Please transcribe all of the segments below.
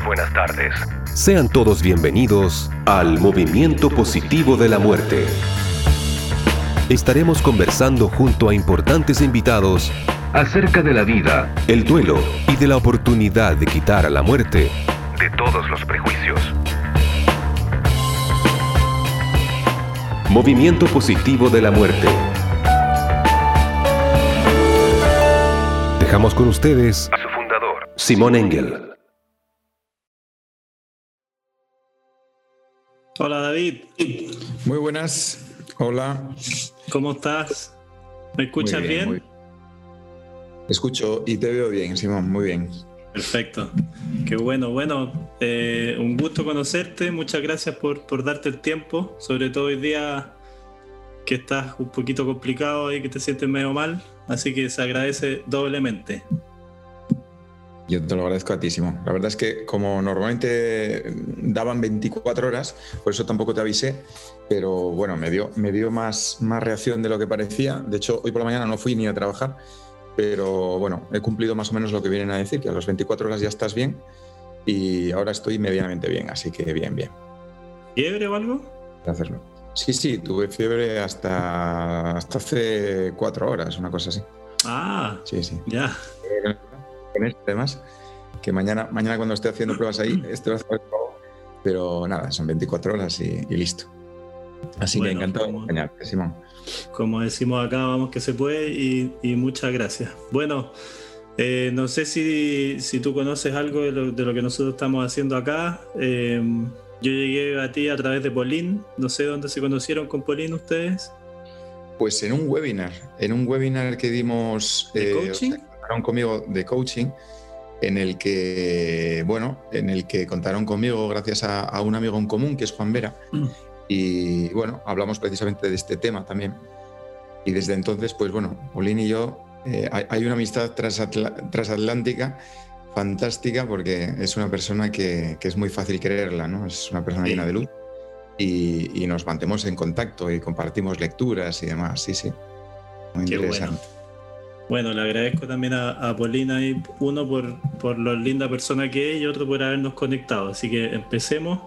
Muy buenas tardes. Sean todos bienvenidos al Movimiento Positivo de la Muerte. Estaremos conversando junto a importantes invitados acerca de la vida, el duelo y de la oportunidad de quitar a la muerte de todos los prejuicios. Movimiento Positivo de la Muerte. Dejamos con ustedes a su fundador, Simón Engel. Hola David. Muy buenas. Hola. ¿Cómo estás? ¿Me escuchas bien? Escucho y te veo bien, Simón, muy bien. Perfecto. Qué bueno. Bueno, eh, un gusto conocerte. Muchas gracias por, por, darte el tiempo, sobre todo hoy día que estás un poquito complicado y que te sientes medio mal. Así que se agradece doblemente. Yo te lo agradezco a ti, Simón. La verdad es que como normalmente daban 24 horas, por eso tampoco te avisé, pero bueno, me dio, me dio más, más reacción de lo que parecía. De hecho, hoy por la mañana no fui ni a trabajar, pero bueno, he cumplido más o menos lo que vienen a decir, que a las 24 horas ya estás bien y ahora estoy medianamente bien, así que bien, bien. ¿Fiebre o algo? Hacerlo. Sí, sí, tuve fiebre hasta, hasta hace cuatro horas, una cosa así. Ah, sí, sí. Ya con este además, que mañana, mañana cuando esté haciendo pruebas ahí, este va a pero nada, son 24 horas y, listo. Así que encantado de acompañarte, Simón. Como decimos acá, vamos que se puede y, muchas gracias. Bueno, eh, no sé si, si, tú conoces algo de lo, de lo, que nosotros estamos haciendo acá. Eh, yo llegué a ti a través de Polín, no sé dónde se conocieron con Polín ustedes. Pues en un webinar, en un webinar que dimos... ¿De eh, coaching? Conmigo de coaching en el que, bueno, en el que contaron conmigo gracias a, un amigo en común que es Juan Vera. Mm. Y bueno, hablamos precisamente de este tema también. Y desde entonces, pues bueno, Paulín y yo, eh, hay, una amistad transatlántica fantástica porque es una persona que, es muy fácil quererla, ¿no? Es una persona llena de luz. Y, nos mantemos en contacto y compartimos lecturas y demás, sí, sí. Muy interesante. Bueno, le agradezco también a, Polina, y uno por, por lo linda persona que es y otro por habernos conectado. Así que empecemos.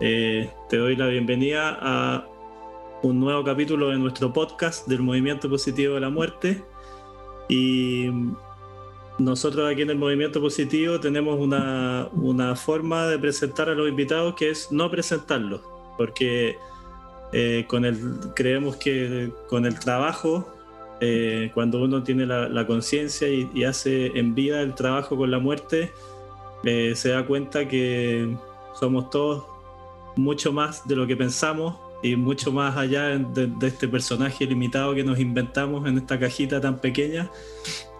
Eh, te doy la bienvenida a un nuevo capítulo de nuestro podcast del Movimiento Positivo de la Muerte. Y nosotros aquí en el Movimiento Positivo tenemos una, una forma de presentar a los invitados que es no presentarlos, porque eh, con el, creemos que con el trabajo eh, cuando uno tiene la, conciencia y, hace en vida el trabajo con la muerte, eh, se da cuenta que somos todos mucho más de lo que pensamos y mucho más allá de, este personaje limitado que nos inventamos en esta cajita tan pequeña.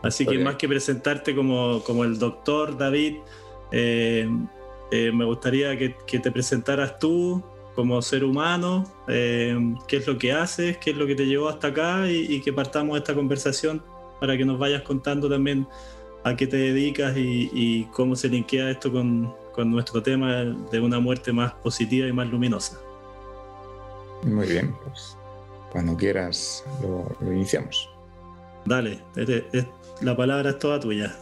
Así que más que presentarte como, como el doctor David, eh, me gustaría que, que te presentaras tú, como ser humano, eh, qué es lo que haces, qué es lo que te llevó hasta acá y, que partamos esta conversación para que nos vayas contando también a qué te dedicas y, cómo se linkea esto con, con, nuestro tema de una muerte más positiva y más luminosa. Muy bien, pues cuando quieras lo, iniciamos. Dale, la palabra es toda tuya.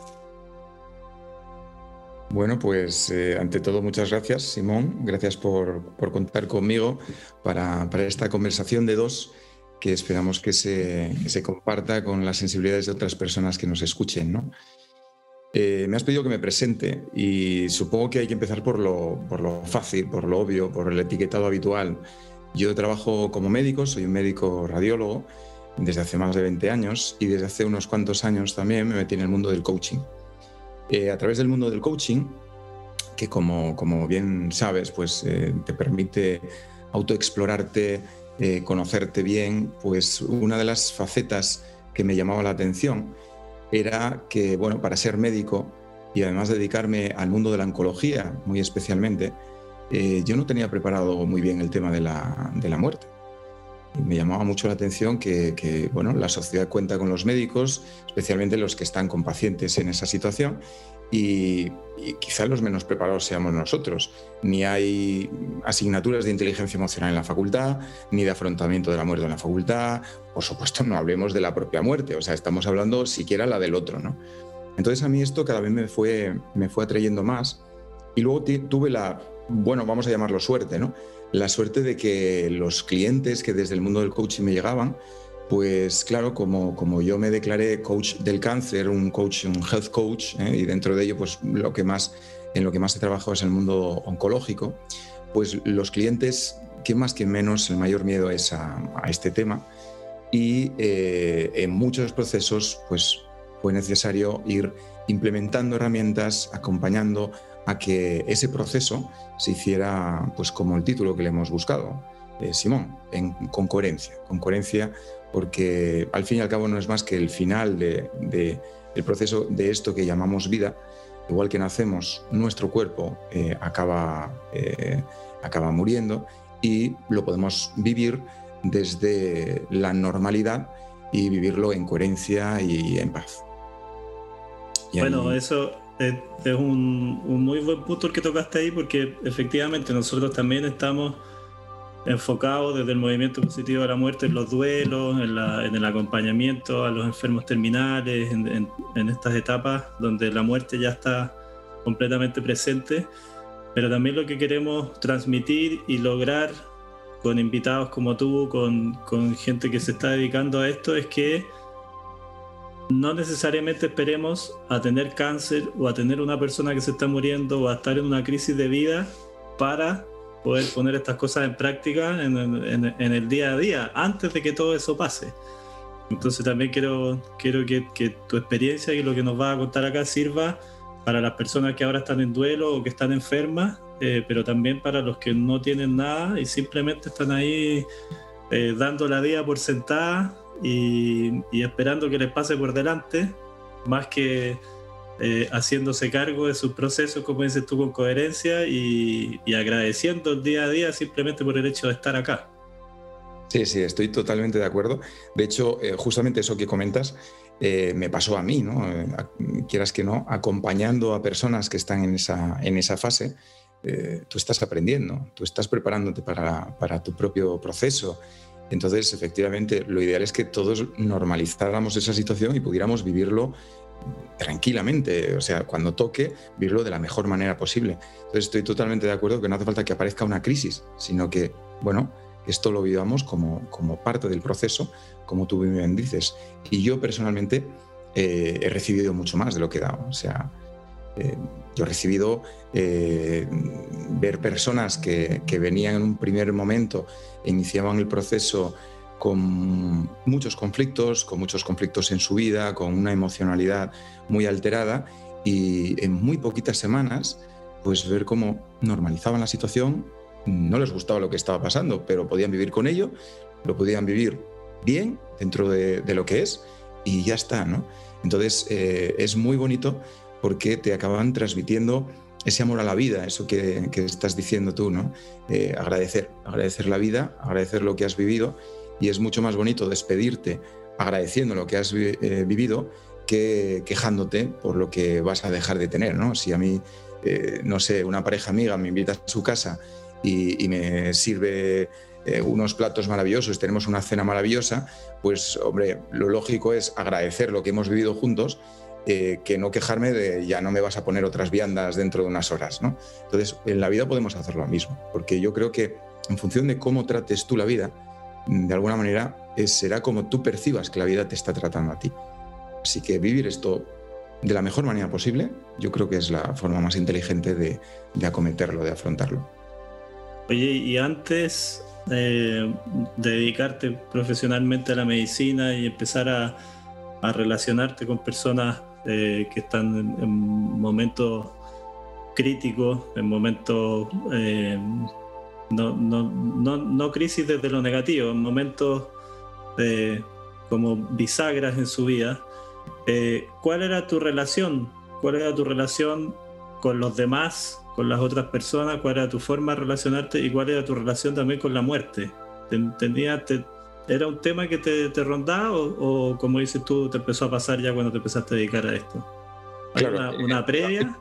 Bueno, pues eh, ante todo muchas gracias, Simón. Gracias por, contar conmigo para, esta conversación de dos que esperamos que se, comparta con las sensibilidades de otras personas que nos escuchen. ¿no? Eh, me has pedido que me presente y supongo que hay que empezar por lo, por lo fácil, por lo obvio, por el etiquetado habitual. Yo trabajo como médico, soy un médico radiólogo desde hace más de 20 años y desde hace unos cuantos años también me metí en el mundo del coaching. Eh, a través del mundo del coaching, que como, como bien sabes, pues eh, te permite autoexplorarte, eh, conocerte bien, pues una de las facetas que me llamaba la atención era que, bueno, para ser médico y además dedicarme al mundo de la oncología muy especialmente, yo no tenía preparado muy bien el tema de la, de la muerte me llamaba mucho la atención que, bueno, la sociedad cuenta con los médicos, especialmente los que están con pacientes en esa situación, y, y quizá los menos preparados seamos nosotros. Ni hay asignaturas de inteligencia emocional en la facultad, ni de afrontamiento de la muerte en la facultad. Por supuesto, no hablemos de la propia muerte, o sea, estamos hablando siquiera la del otro, ¿no? Entonces a mí esto cada vez me fue, me fue atrayendo más Y luego tuve la, bueno, vamos a llamarlo suerte, ¿no? La suerte de que los clientes que desde el mundo del coaching me llegaban, pues claro, como, como yo me declaré coach del cáncer, un coach, un health coach, ¿eh? y dentro de ello, pues lo que más, en lo que más he trabajado es el mundo oncológico, pues los clientes, que más que menos, el mayor miedo es a, este tema. Y eh, en muchos procesos, pues fue necesario ir implementando herramientas, acompañando a que ese proceso se hiciera, pues como el título que le hemos buscado, eh, Simón, con coherencia, con coherencia, porque al fin y al cabo no es más que el final del de, proceso de esto que llamamos vida, igual que nacemos, nuestro cuerpo eh, acaba, eh, acaba muriendo y lo podemos vivir desde la normalidad y vivirlo en coherencia y en paz. bueno, eso es, un, muy buen punto el que tocaste ahí porque efectivamente nosotros también estamos enfocados desde el movimiento positivo a la muerte en los duelos, en, el acompañamiento a los enfermos terminales, en, estas etapas donde la muerte ya está completamente presente, pero también lo que queremos transmitir y lograr con invitados como tú, con, con gente que se está dedicando a esto, es que no necesariamente esperemos a tener cáncer o a tener una persona que se está muriendo o a estar en una crisis de vida para poder poner estas cosas en práctica en, el día a día, antes de que todo eso pase. Entonces también quiero, quiero que, tu experiencia y lo que nos va a contar acá sirva para las personas que ahora están en duelo o que están enfermas, eh, pero también para los que no tienen nada y simplemente están ahí eh, dando la vida por sentada y, esperando que les pase por delante, más que eh, haciéndose cargo de sus procesos, como dices tú, con coherencia y, agradeciendo el día a día simplemente por el hecho de estar acá. Sí, sí, estoy totalmente de acuerdo. De hecho, eh, justamente eso que comentas eh, me pasó a mí, ¿no? quieras que no, acompañando a personas que están en esa, en esa fase, tú estás aprendiendo, tú estás preparándote para, para tu propio proceso entonces, efectivamente, lo ideal es que todos normalizáramos esa situación y pudiéramos vivirlo tranquilamente, o sea, cuando toque, vivirlo de la mejor manera posible. Entonces, estoy totalmente de acuerdo que no hace falta que aparezca una crisis, sino que, bueno, esto lo vivamos como, como parte del proceso, como tú bien dices. Y yo personalmente eh, he recibido mucho más de lo que he dado. O sea, eh, yo he recibido eh, ver personas que, que, venían en un primer momento, iniciaban el proceso con muchos conflictos, con muchos conflictos en su vida, con una emocionalidad muy alterada y en muy poquitas semanas, pues ver cómo normalizaban la situación, no les gustaba lo que estaba pasando, pero podían vivir con ello, lo podían vivir bien dentro de, de lo que es y ya está, ¿no? Entonces eh, es muy bonito porque te acaban transmitiendo ese amor a la vida, eso que, estás diciendo tú, ¿no? Eh, agradecer, agradecer la vida, agradecer lo que has vivido y es mucho más bonito despedirte agradeciendo lo que has eh, vivido que quejándote por lo que vas a dejar de tener, ¿no? Si a mí, eh, no sé, una pareja amiga me invita a su casa y, me sirve unos platos maravillosos, tenemos una cena maravillosa, pues hombre, lo lógico es agradecer lo que hemos vivido juntos eh, que no quejarme de ya no me vas a poner otras viandas dentro de unas horas. ¿no? Entonces, en la vida podemos hacer lo mismo, porque yo creo que en función de cómo trates tú la vida, de alguna manera será como tú percibas que la vida te está tratando a ti. Así que vivir esto de la mejor manera posible, yo creo que es la forma más inteligente de, acometerlo, de afrontarlo. Oye, y antes de dedicarte profesionalmente a la medicina y empezar a relacionarte con personas eh, que están en, momentos críticos, en momentos eh, no, crisis desde lo negativo, en momentos como bisagras en su vida. Eh, ¿Cuál era tu relación? ¿Cuál era tu relación con los demás, con las otras personas? ¿Cuál era tu forma de relacionarte y cuál era tu relación también con la muerte? ¿Tenía, te, ¿Era un tema que te, te rondaba o, como dices tú, te empezó a pasar ya cuando te empezaste a dedicar a esto? ¿Hay una, eh, previa?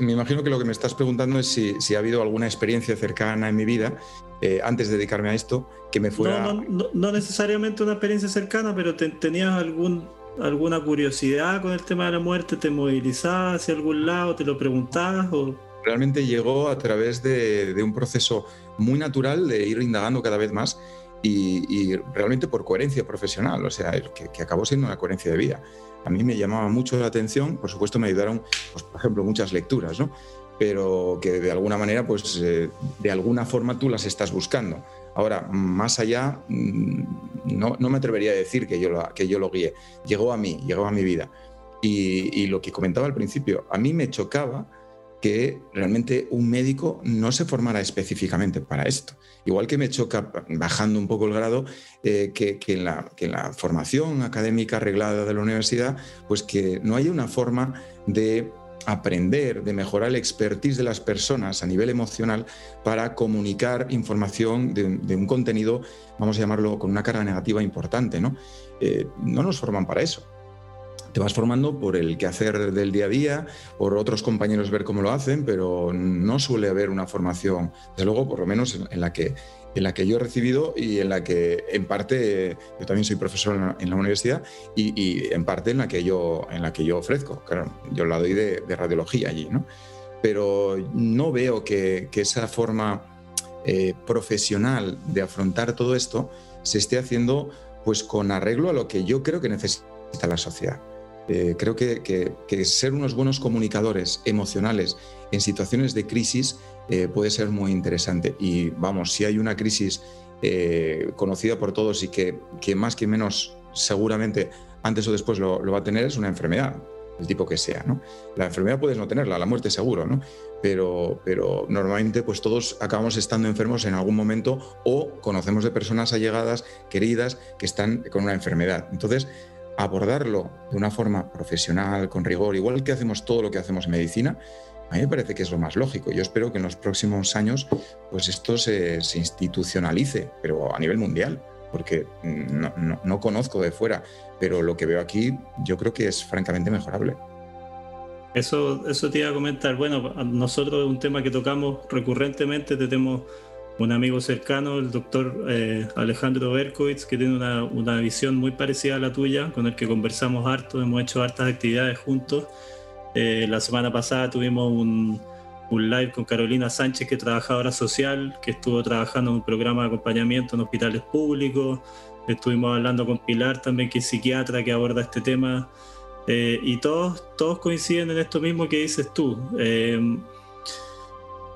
me imagino que lo que me estás preguntando es si, si ha habido alguna experiencia cercana en mi vida eh, antes de dedicarme a esto que me fuera... No, no, necesariamente una experiencia cercana, pero tenías algún, alguna curiosidad con el tema de la muerte, te movilizabas hacia algún lado, te lo preguntabas o realmente llegó a través de, un proceso muy natural de ir indagando cada vez más y, realmente por coherencia profesional, o sea, que, que, acabó siendo una coherencia de vida. A mí me llamaba mucho la atención, por supuesto me ayudaron, pues, por ejemplo, muchas lecturas, ¿no? pero que de alguna manera, pues eh, de alguna forma tú las estás buscando. Ahora, más allá, mm, no, no me atrevería a decir que yo, lo, que yo lo guíe. Llegó a mí, llegó a mi vida. Y, lo que comentaba al principio, a mí me chocaba que realmente un médico no se formara específicamente para esto. Igual que me choca, bajando un poco el grado, eh, que, en la, que, en la, formación académica arreglada de la universidad, pues que no haya una forma de aprender, de mejorar el expertise de las personas a nivel emocional para comunicar información de, un contenido, vamos a llamarlo, con una carga negativa importante. ¿no? Eh, no nos forman para eso. Te vas formando por el quehacer del día a día, por otros compañeros ver cómo lo hacen, pero no suele haber una formación, desde luego, por lo menos en la que en la que yo he recibido y en la que en parte yo también soy profesor en la, universidad y, en parte en la que yo, en la que yo ofrezco. Claro, yo la doy de, radiología allí, ¿no? Pero no veo que, esa forma eh, profesional de afrontar todo esto se esté haciendo pues con arreglo a lo que yo creo que necesita la sociedad. Eh, creo que, ser unos buenos comunicadores emocionales en situaciones de crisis eh, puede ser muy interesante. Y vamos, si hay una crisis eh, conocida por todos y que, más que menos seguramente antes o después lo, va a tener, es una enfermedad, el tipo que sea. ¿no? La enfermedad puedes no tenerla, la muerte seguro, ¿no? pero, pero normalmente pues todos acabamos estando enfermos en algún momento o conocemos de personas allegadas, queridas, que están con una enfermedad. Entonces, abordarlo de una forma profesional, con rigor, igual que hacemos todo lo que hacemos en medicina, a mí me parece que es lo más lógico. Yo espero que en los próximos años pues esto se, institucionalice, pero a nivel mundial, porque no, conozco de fuera, pero lo que veo aquí yo creo que es francamente mejorable. Eso, eso te iba a comentar. Bueno, nosotros un tema que tocamos recurrentemente, tenemos un amigo cercano, el doctor eh, Alejandro Berkowitz, que tiene una, visión muy parecida a la tuya, con el que conversamos harto, hemos hecho hartas actividades juntos. Eh, la semana pasada tuvimos un, un, live con Carolina Sánchez, que es trabajadora social, que estuvo trabajando en un programa de acompañamiento en hospitales públicos. Estuvimos hablando con Pilar también, que es psiquiatra, que aborda este tema. Eh, y todos, todos coinciden en esto mismo que dices tú.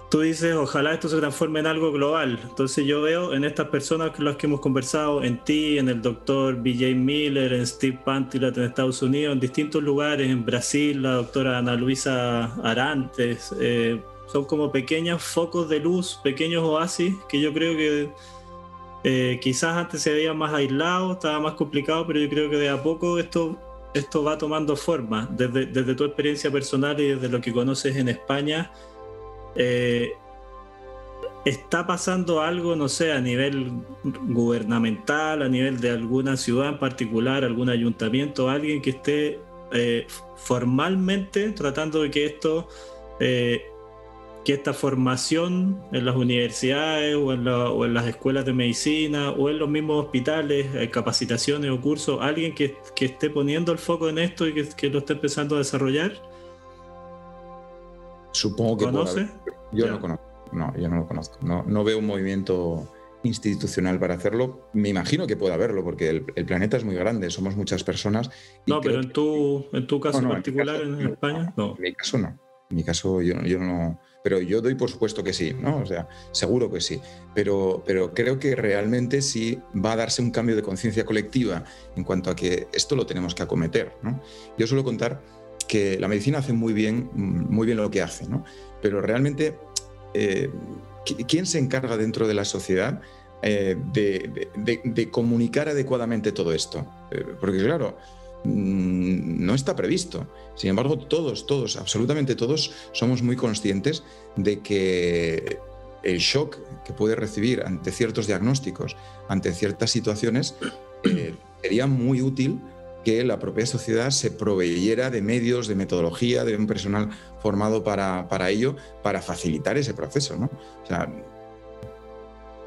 Tú dices, ojalá esto se transforme en algo global. Entonces yo veo en estas personas con las que hemos conversado, en ti, en el doctor BJ Miller, en Steve Pantilat en Estados Unidos, en distintos lugares, en Brasil, la doctora Ana Luisa Arantes, eh, son como pequeños focos de luz, pequeños oasis que yo creo que eh, quizás antes se veían más aislados, estaba más complicado, pero yo creo que de a poco esto, esto va tomando forma. Desde, desde tu experiencia personal y desde lo que conoces en España, eh, está pasando algo, no sé, a nivel gubernamental, a nivel de alguna ciudad en particular, algún ayuntamiento, alguien que esté eh, formalmente tratando de que esto, eh, que esta formación en las universidades o en, las escuelas de medicina o en los mismos hospitales, capacitaciones o cursos, alguien que, esté poniendo el foco en esto y que, que lo esté empezando a desarrollar. Supongo que ¿Conoce? Yo no conozco. No, yo no lo conozco. No, no, veo un movimiento institucional para hacerlo. Me imagino que pueda haberlo, porque el, planeta es muy grande, somos muchas personas. no, pero en tu, en tu caso particular en, España, no. En mi caso no. En mi caso yo, yo no. Pero yo doy por supuesto que sí, ¿no? O sea, seguro que sí. Pero, pero creo que realmente sí va a darse un cambio de conciencia colectiva en cuanto a que esto lo tenemos que acometer, ¿no? Yo suelo contar que la medicina hace muy bien, muy bien lo que hace, ¿no? Pero realmente, eh, ¿quién se encarga dentro de la sociedad eh, de, comunicar adecuadamente todo esto? Eh, porque claro, mm, no está previsto. Sin embargo, todos, todos, absolutamente todos, somos muy conscientes de que el shock que puede recibir ante ciertos diagnósticos, ante ciertas situaciones, sería muy útil que la propia sociedad se proveyera de medios, de metodología, de un personal formado para, ello, para facilitar ese proceso. ¿no? O sea,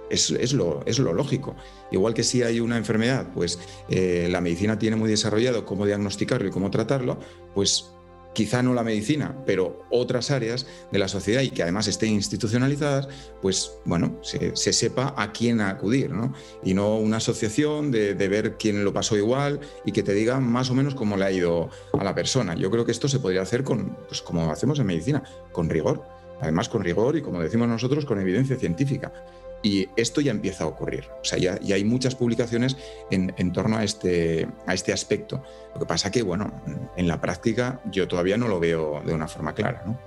es, lo, es, lo, lógico. Igual que si hay una enfermedad, pues eh, la medicina tiene muy desarrollado cómo diagnosticarlo y cómo tratarlo, pues quizá no la medicina, pero otras áreas de la sociedad y que además estén institucionalizadas, pues bueno, se, sepa a quién acudir, ¿no? Y no una asociación de, ver quién lo pasó igual y que te diga más o menos cómo le ha ido a la persona. Yo creo que esto se podría hacer con, pues como hacemos en medicina, con rigor. Además, con rigor y, como decimos nosotros, con evidencia científica. Y esto ya empieza a ocurrir. O sea, ya, hay muchas publicaciones en, torno a este, a este aspecto. Lo que pasa que, bueno, en la práctica yo todavía no lo veo de una forma clara, ¿no?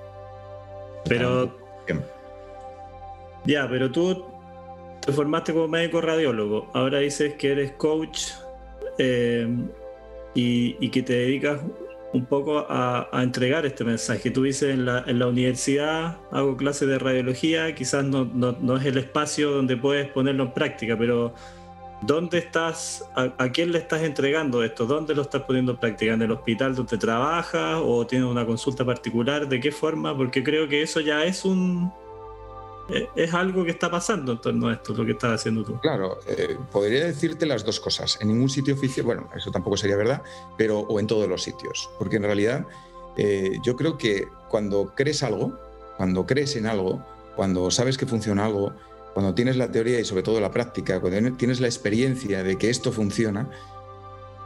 Pero... Ya, pero tú te formaste como médico radiólogo. Ahora dices que eres coach eh, y, y que te dedicas un poco a, entregar este mensaje. Tú dices en la, universidad hago clases de radiología, quizás no, no, es el espacio donde puedes ponerlo en práctica, pero ¿dónde estás, a, quién le estás entregando esto? ¿Dónde lo estás poniendo en práctica? ¿En el hospital donde trabajas o tienes una consulta particular? ¿De qué forma? Porque creo que eso ya es un, es algo que está pasando en torno a esto, lo que estás haciendo tú. Claro, eh, podría decirte las dos cosas. En ningún sitio oficial, bueno, eso tampoco sería verdad, pero o en todos los sitios. Porque en realidad eh, yo creo que cuando crees algo, cuando crees en algo, cuando sabes que funciona algo, cuando tienes la teoría y sobre todo la práctica, cuando tienes la experiencia de que esto funciona,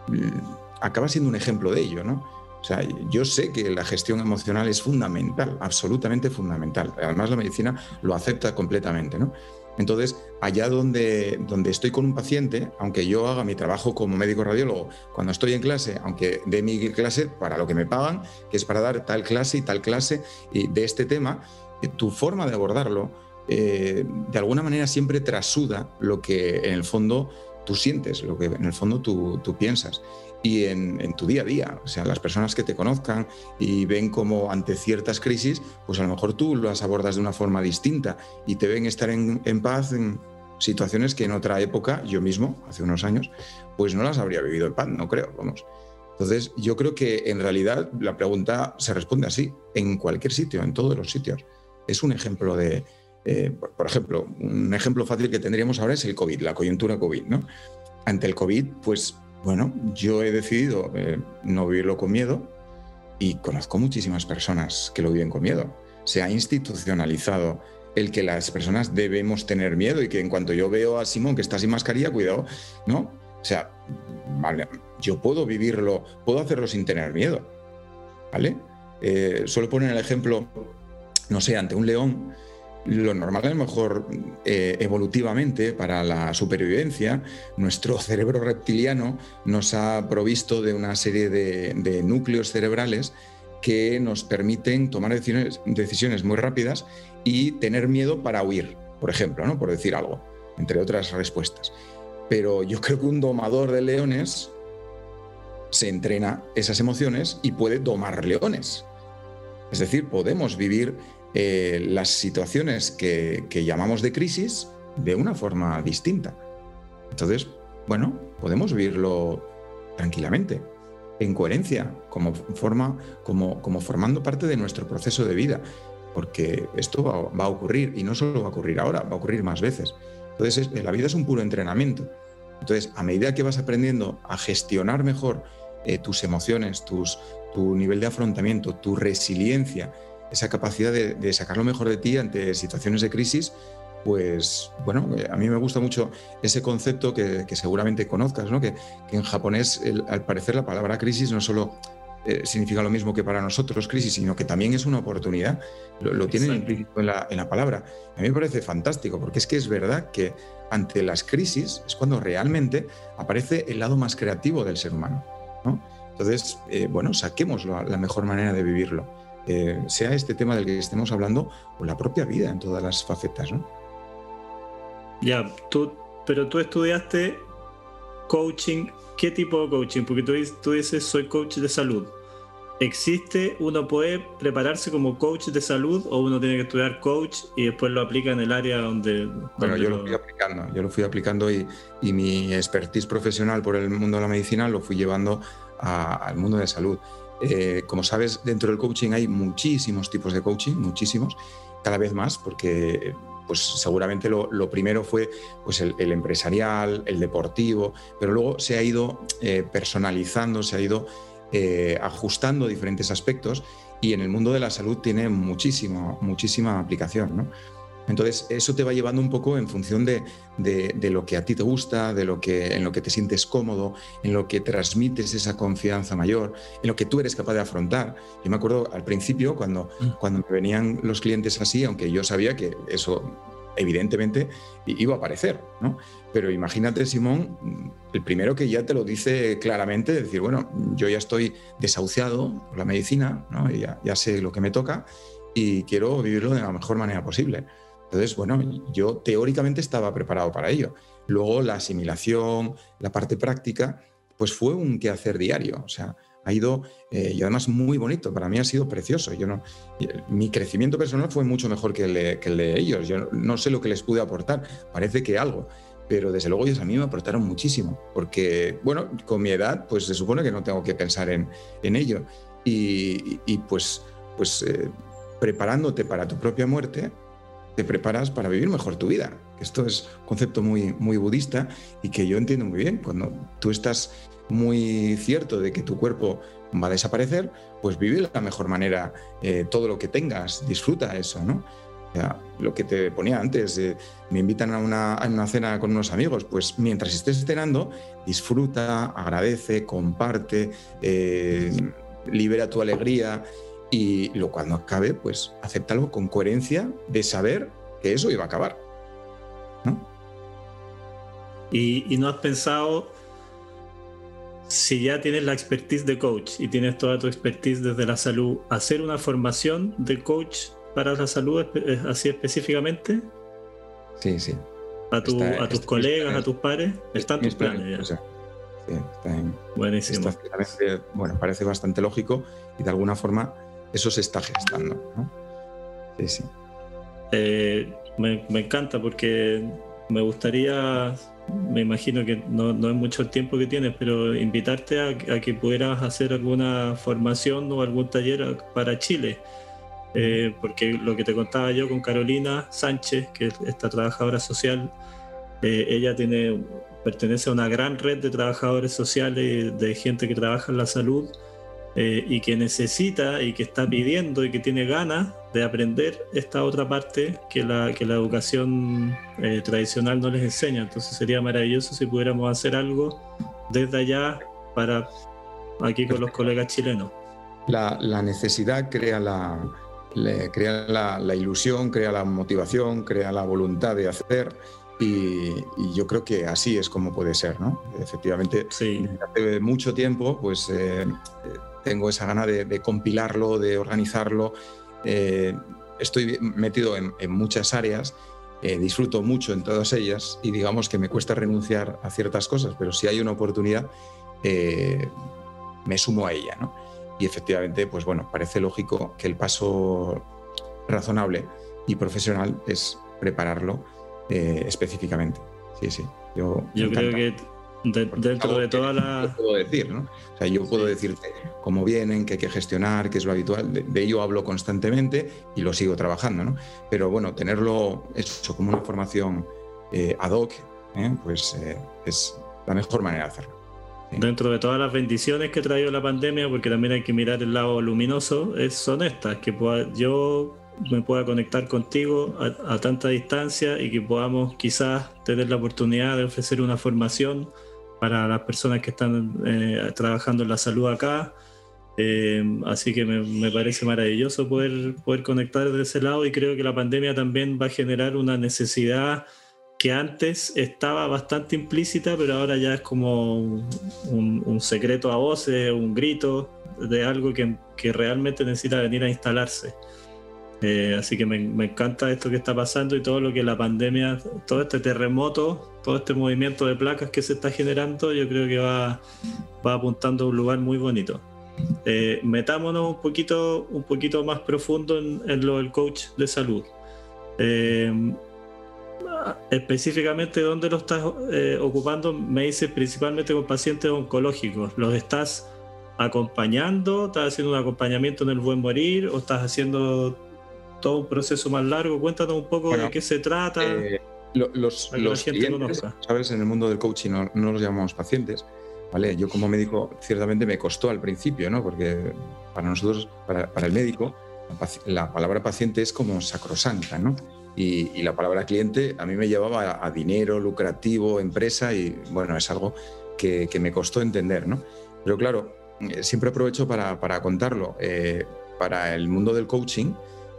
mm, acaba siendo un ejemplo de ello, ¿no? O sea, yo sé que la gestión emocional es fundamental, absolutamente fundamental. Además, la medicina lo acepta completamente, ¿no? Entonces, allá donde, donde estoy con un paciente, aunque yo haga mi trabajo como médico radiólogo, cuando estoy en clase, aunque dé mi clase para lo que me pagan, que es para dar tal clase y tal clase y de este tema, eh, tu forma de abordarlo, eh, de alguna manera siempre trasuda lo que en el fondo tú sientes, lo que en el fondo tú, tú piensas y en, tu día a día. O sea, las personas que te conozcan y ven como ante ciertas crisis, pues a lo mejor tú las abordas de una forma distinta y te ven estar en, paz en situaciones que en otra época, yo mismo, hace unos años, pues no las habría vivido en paz, no creo, vamos. Entonces, yo creo que en realidad la pregunta se responde así, en cualquier sitio, en todos los sitios. Es un ejemplo de, eh, por ejemplo, un ejemplo fácil que tendríamos ahora es el COVID, la coyuntura COVID, ¿no? Ante el COVID, pues bueno, yo he decidido eh, no vivirlo con miedo y conozco muchísimas personas que lo viven con miedo. Se ha institucionalizado el que las personas debemos tener miedo y que en cuanto yo veo a Simón que está sin mascarilla, cuidado, ¿no? O sea, vale, yo puedo vivirlo, puedo hacerlo sin tener miedo, ¿vale? Eh, suelo poner el ejemplo, no sé, ante un león, lo normal a lo mejor eh, evolutivamente para la supervivencia, nuestro cerebro reptiliano nos ha provisto de una serie de, núcleos cerebrales que nos permiten tomar decisiones, decisiones, muy rápidas y tener miedo para huir, por ejemplo, ¿no? por decir algo, entre otras respuestas. Pero yo creo que un domador de leones se entrena esas emociones y puede domar leones. Es decir, podemos vivir eh, las situaciones que, llamamos de crisis de una forma distinta. Entonces, bueno, podemos vivirlo tranquilamente, en coherencia, como, forma, como, como formando parte de nuestro proceso de vida, porque esto va, a ocurrir y no solo va a ocurrir ahora, va a ocurrir más veces. Entonces, la vida es un puro entrenamiento. Entonces, a medida que vas aprendiendo a gestionar mejor eh, tus emociones, tu nivel de afrontamiento, tu resiliencia, esa capacidad de, sacar lo mejor de ti ante situaciones de crisis, pues bueno, eh, a mí me gusta mucho ese concepto que, seguramente conozcas, ¿no? que, en japonés al parecer la palabra crisis no solo eh, significa lo mismo que para nosotros crisis, sino que también es una oportunidad, lo, tienen implícito en la, en la, palabra. A mí me parece fantástico, porque es que es verdad que ante las crisis es cuando realmente aparece el lado más creativo del ser humano. ¿no? Entonces, eh, bueno, saquemos la mejor manera de vivirlo. Eh, sea este tema del que estemos hablando o la propia vida en todas las facetas, ¿no? Ya, tú, pero tú estudiaste coaching, ¿qué tipo de coaching? Porque tú, tú dices, soy coach de salud. ¿Existe, uno puede prepararse como coach de salud o uno tiene que estudiar coach y después lo aplica en el área donde... Bueno, yo lo... fui aplicando, yo lo fui aplicando y, y, mi expertise profesional por el mundo de la medicina lo fui llevando al mundo de salud. Eh, como sabes, dentro del coaching hay muchísimos tipos de coaching, muchísimos, cada vez más, porque pues seguramente lo, primero fue pues el, empresarial, el deportivo, pero luego se ha ido eh, personalizando, se ha ido eh, ajustando diferentes aspectos y en el mundo de la salud tiene muchísima, muchísima aplicación. ¿no? Entonces, eso te va llevando un poco en función de, lo que a ti te gusta, de lo que, en lo que te sientes cómodo, en lo que transmites esa confianza mayor, en lo que tú eres capaz de afrontar. Yo me acuerdo al principio, cuando, mm. cuando me venían los clientes así, aunque yo sabía que eso evidentemente iba a aparecer, ¿no? Pero imagínate, Simón, el primero que ya te lo dice claramente, decir, bueno, yo ya estoy desahuciado por la medicina, ¿no? ya, ya sé lo que me toca y quiero vivirlo de la mejor manera posible. Entonces, bueno, yo teóricamente estaba preparado para ello. Luego la asimilación, la parte práctica, pues fue un quehacer diario. O sea, ha ido, eh, y además muy bonito, para mí ha sido precioso. Yo no, mi crecimiento personal fue mucho mejor que el, de, que ellos. Yo no sé lo que les pude aportar, parece que algo, pero desde luego ellos a mí me aportaron muchísimo, porque, bueno, con mi edad, pues se supone que no tengo que pensar en, en ello. Y, y, pues, pues eh, preparándote para tu propia muerte, te preparas para vivir mejor tu vida. Esto es un concepto muy, muy budista y que yo entiendo muy bien. Cuando tú estás muy cierto de que tu cuerpo va a desaparecer, pues vive de la mejor manera eh, todo lo que tengas, disfruta eso, ¿no? lo que te ponía antes, me invitan a una, a una, cena con unos amigos, pues mientras estés cenando, disfruta, agradece, comparte, eh, libera tu alegría, y lo cuando acabe, pues acéptalo con coherencia de saber que eso iba a acabar. Y, no has pensado, si ya tienes la expertise de coach y tienes toda tu expertise desde la salud, hacer una formación de coach para la salud así específicamente? Sí, sí. A, tu, a tus colegas, a tus pares, están tus planes ya. sí, está en, Buenísimo. bueno, parece bastante lógico y de alguna forma eso se está gestando. ¿no? Sí, sí. Eh, me, encanta porque me gustaría, me imagino que no, es mucho el tiempo que tienes, pero invitarte a, que pudieras hacer alguna formación o algún taller para Chile. Eh, porque lo que te contaba yo con Carolina Sánchez, que es esta trabajadora social, eh, ella tiene, pertenece a una gran red de trabajadores sociales, de gente que trabaja en la salud, eh, y que necesita y que está pidiendo y que tiene ganas de aprender esta otra parte que la, que la educación eh, tradicional no les enseña. Entonces sería maravilloso si pudiéramos hacer algo desde allá para aquí con los colegas chilenos. La, la necesidad crea la, crea la, la, ilusión, crea la motivación, crea la voluntad de hacer. Y, yo creo que así es como puede ser, ¿no? Efectivamente, sí. hace mucho tiempo, pues eh, tengo esa gana de, compilarlo, de organizarlo. Eh, estoy metido en, muchas áreas, eh, disfruto mucho en todas ellas y digamos que me cuesta renunciar a ciertas cosas, pero si hay una oportunidad, eh, me sumo a ella. Y efectivamente, pues bueno, parece lógico que el paso razonable y profesional es prepararlo específicamente. Sí, sí. Yo, yo creo que dentro de toda la... Puedo decir, ¿no? O sea, yo puedo decirte cómo vienen, qué hay que gestionar, qué es lo habitual. De, ello hablo constantemente y lo sigo trabajando, ¿no? Pero bueno, tenerlo hecho como una formación eh, ad hoc, ¿eh? pues eh, es la mejor manera de hacerlo. Dentro de todas las bendiciones que ha traído la pandemia, porque también hay que mirar el lado luminoso, es, son estas, que yo me pueda conectar contigo a, tanta distancia y que podamos quizás tener la oportunidad de ofrecer una formación para las personas que están eh, trabajando en la salud acá. Eh, así que me, parece maravilloso poder, poder conectar de ese lado y creo que la pandemia también va a generar una necesidad que antes estaba bastante implícita, pero ahora ya es como un, secreto a voces, un grito de algo que, que realmente necesita venir a instalarse. Eh, así que me, encanta esto que está pasando y todo lo que la pandemia, todo este terremoto, todo este movimiento de placas que se está generando, yo creo que va, apuntando a un lugar muy bonito. Eh, metámonos un poquito, un poquito más profundo en, lo del coach de salud. Eh, específicamente, ¿dónde lo estás ocupando? Me dice principalmente con pacientes oncológicos. ¿Los estás acompañando? ¿Estás haciendo un acompañamiento en el buen morir? ¿O estás haciendo todo un proceso más largo. Cuéntanos un poco de qué se trata. Eh, los, clientes, ¿sabes? En el mundo del coaching no, los llamamos pacientes, ¿vale? Yo como médico ciertamente me costó al principio, ¿no? Porque para nosotros, para, el médico, la, palabra paciente es como sacrosanta, ¿no? Y, la palabra cliente a mí me llevaba a, dinero, lucrativo, empresa y bueno, es algo que, me costó entender, ¿no? Pero claro, eh, siempre aprovecho para, contarlo. Eh, para el mundo del coaching,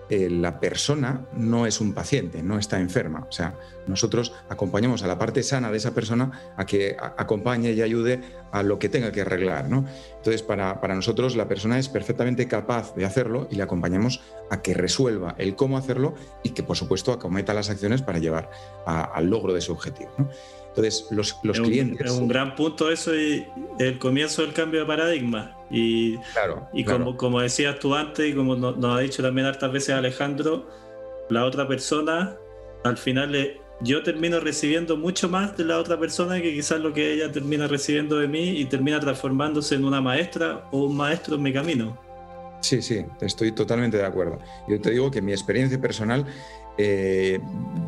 eh, la persona no es un paciente, no está enferma. O sea, nosotros acompañamos a la parte sana de esa persona a que acompañe y ayude a lo que tenga que arreglar. ¿no? Entonces, para, nosotros la persona es perfectamente capaz de hacerlo y le acompañamos a que resuelva el cómo hacerlo y que, por supuesto, acometa las acciones para llevar al logro de su objetivo. Entonces, los, los clientes... es un gran punto eso y el comienzo del cambio de paradigma. Y, claro, y Como, como decías tú antes y como nos, ha dicho también hartas veces Alejandro, la otra persona, al final yo termino recibiendo mucho más de la otra persona que quizás lo que ella termina recibiendo de mí y termina transformándose en una maestra o un maestro en mi camino. Sí, sí, estoy totalmente de acuerdo. Yo te digo que mi experiencia personal, eh,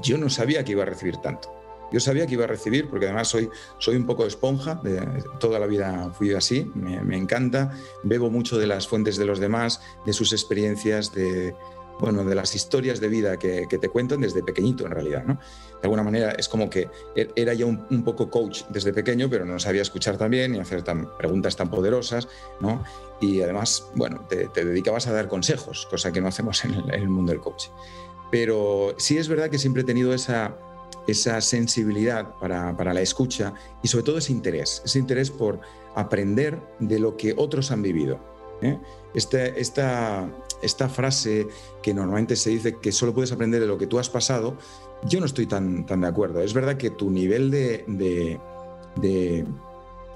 yo no sabía que iba a recibir tanto. Yo sabía que iba a recibir, porque además soy, soy un poco esponja, de, toda la vida fui así, me, encanta, bebo mucho de las fuentes de los demás, de sus experiencias, de, bueno, de las historias de vida que, te cuentan desde pequeñito en realidad. ¿no? De alguna manera es como que er, era ya un, poco coach desde pequeño, pero no sabía escuchar tan bien y hacer preguntas tan poderosas. ¿no? Y además, bueno, te, dedicabas a dar consejos, cosa que no hacemos en el, en el mundo del coaching. Pero sí es verdad que siempre he tenido esa esa sensibilidad para, la escucha y sobre todo ese interés, ese interés por aprender de lo que otros han vivido. ¿eh? Este, esta, esta, frase que normalmente se dice que solo puedes aprender de lo que tú has pasado, yo no estoy tan, tan de acuerdo. Es verdad que tu nivel de, de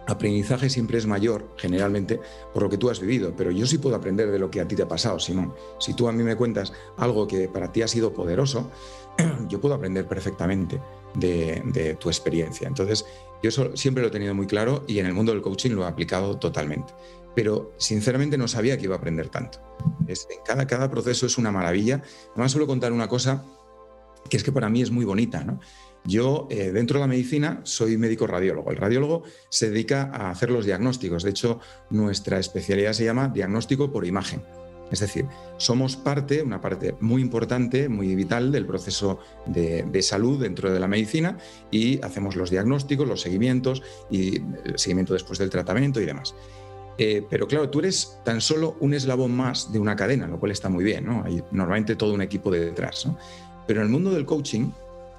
aprendizaje siempre es mayor, generalmente, por lo que tú has vivido, pero yo sí puedo aprender de lo que a ti te ha pasado, Simón. Si tú a mí me cuentas algo que para ti ha sido poderoso, yo puedo aprender perfectamente de, tu experiencia. Entonces, yo siempre lo he tenido muy claro y en el mundo del coaching lo he aplicado totalmente. Pero sinceramente no sabía que iba a aprender tanto. Es, cada, proceso es una maravilla. Además, suelo contar una cosa que es que para mí es muy bonita. Yo, eh, dentro de la medicina, soy médico radiólogo. El radiólogo se dedica a hacer los diagnósticos. De hecho, nuestra especialidad se llama diagnóstico por imagen. Es decir, somos parte, una parte muy importante, muy vital del proceso de, salud dentro de la medicina y hacemos los diagnósticos, los seguimientos y el seguimiento después del tratamiento y demás. Eh, pero claro, tú eres tan solo un eslabón más de una cadena, lo cual está muy bien, ¿no? Hay normalmente todo un equipo detrás, Pero en el mundo del coaching,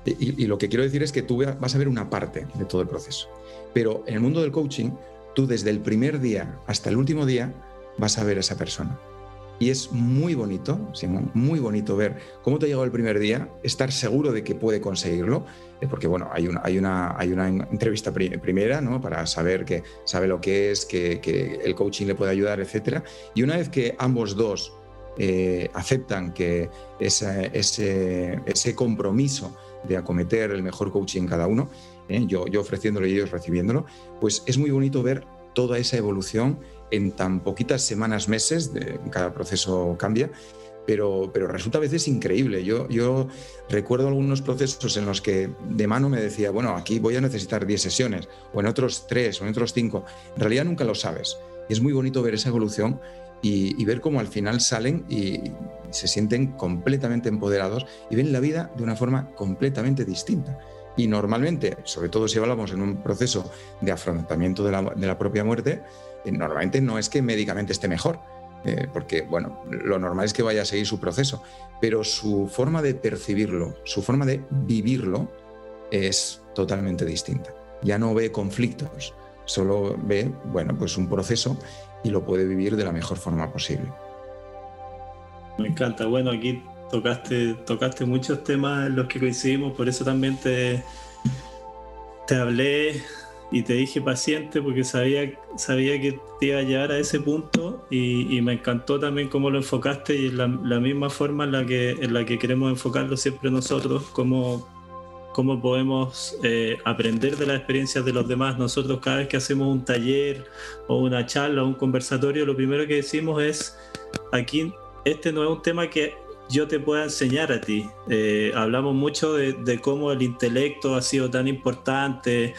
y, y, lo que quiero decir es que tú vas a ver una parte de todo el proceso. Pero en el mundo del coaching, tú desde el primer día hasta el último día vas a ver a esa persona. Y es muy bonito, Simón, muy bonito ver cómo te ha llegado el primer día, estar seguro de que puede conseguirlo, eh, porque bueno, hay una, hay una, hay una entrevista primera, ¿no? Para saber que sabe lo que es, que, el coaching le puede ayudar, etc. Y una vez que ambos dos eh, aceptan que ese, ese, compromiso de acometer el mejor coaching cada uno, ¿eh? yo, yo ofreciéndolo y ellos recibiéndolo, pues es muy bonito ver toda esa evolución en tan poquitas semanas, meses, de, cada proceso cambia, pero, pero resulta a veces increíble. Yo, recuerdo algunos procesos en los que de mano me decía, bueno, aquí voy a necesitar 10 sesiones, o en otros 3, o en otros 5. En realidad nunca lo sabes. Y es muy bonito ver esa evolución y, ver cómo al final salen y se sienten completamente empoderados y ven la vida de una forma completamente distinta. Y normalmente, sobre todo si hablamos en un proceso de afrontamiento de la, propia muerte, normalmente no es que médicamente esté mejor, eh, porque bueno, lo normal es que vaya a seguir su proceso, pero su forma de percibirlo, su forma de vivirlo es totalmente distinta. Ya no ve conflictos, solo ve, bueno, pues un proceso y lo puede vivir de la mejor forma posible. Me encanta. Bueno, aquí tocaste, tocaste muchos temas en los que coincidimos, por eso también te hablé y te dije paciente porque sabía, sabía que te iba a llegar a ese punto y, me encantó también cómo lo enfocaste y la, la misma forma en la, que, en la que queremos enfocarlo siempre nosotros, cómo, cómo podemos eh, aprender de las experiencias de los demás. Nosotros cada vez que hacemos un taller o una charla o un conversatorio, lo primero que decimos es, aquí este no es un tema que yo te pueda enseñar a ti. Eh, hablamos mucho de, de, cómo el intelecto ha sido tan importante,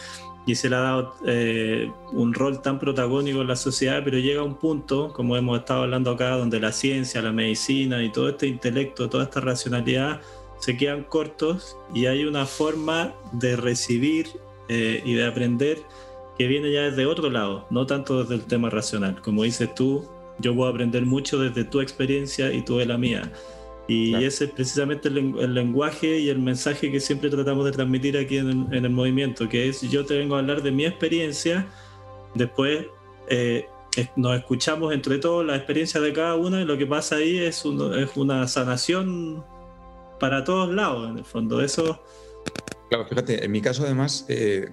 y se le ha dado eh, un rol tan protagónico en la sociedad, pero llega un punto, como hemos estado hablando acá, donde la ciencia, la medicina y todo este intelecto, toda esta racionalidad se quedan cortos y hay una forma de recibir eh, y de aprender que viene ya desde otro lado, no tanto desde el tema racional. Como dices tú, yo puedo aprender mucho desde tu experiencia y tú de la mía. Y ese es precisamente el, lenguaje y el mensaje que siempre tratamos de transmitir aquí en el, movimiento, que es yo te vengo a hablar de mi experiencia, después eh, nos escuchamos entre todos la experiencia de cada uno y lo que pasa ahí es, es una sanación para todos lados, en el fondo. Eso... Claro, fíjate, en mi caso además, eh,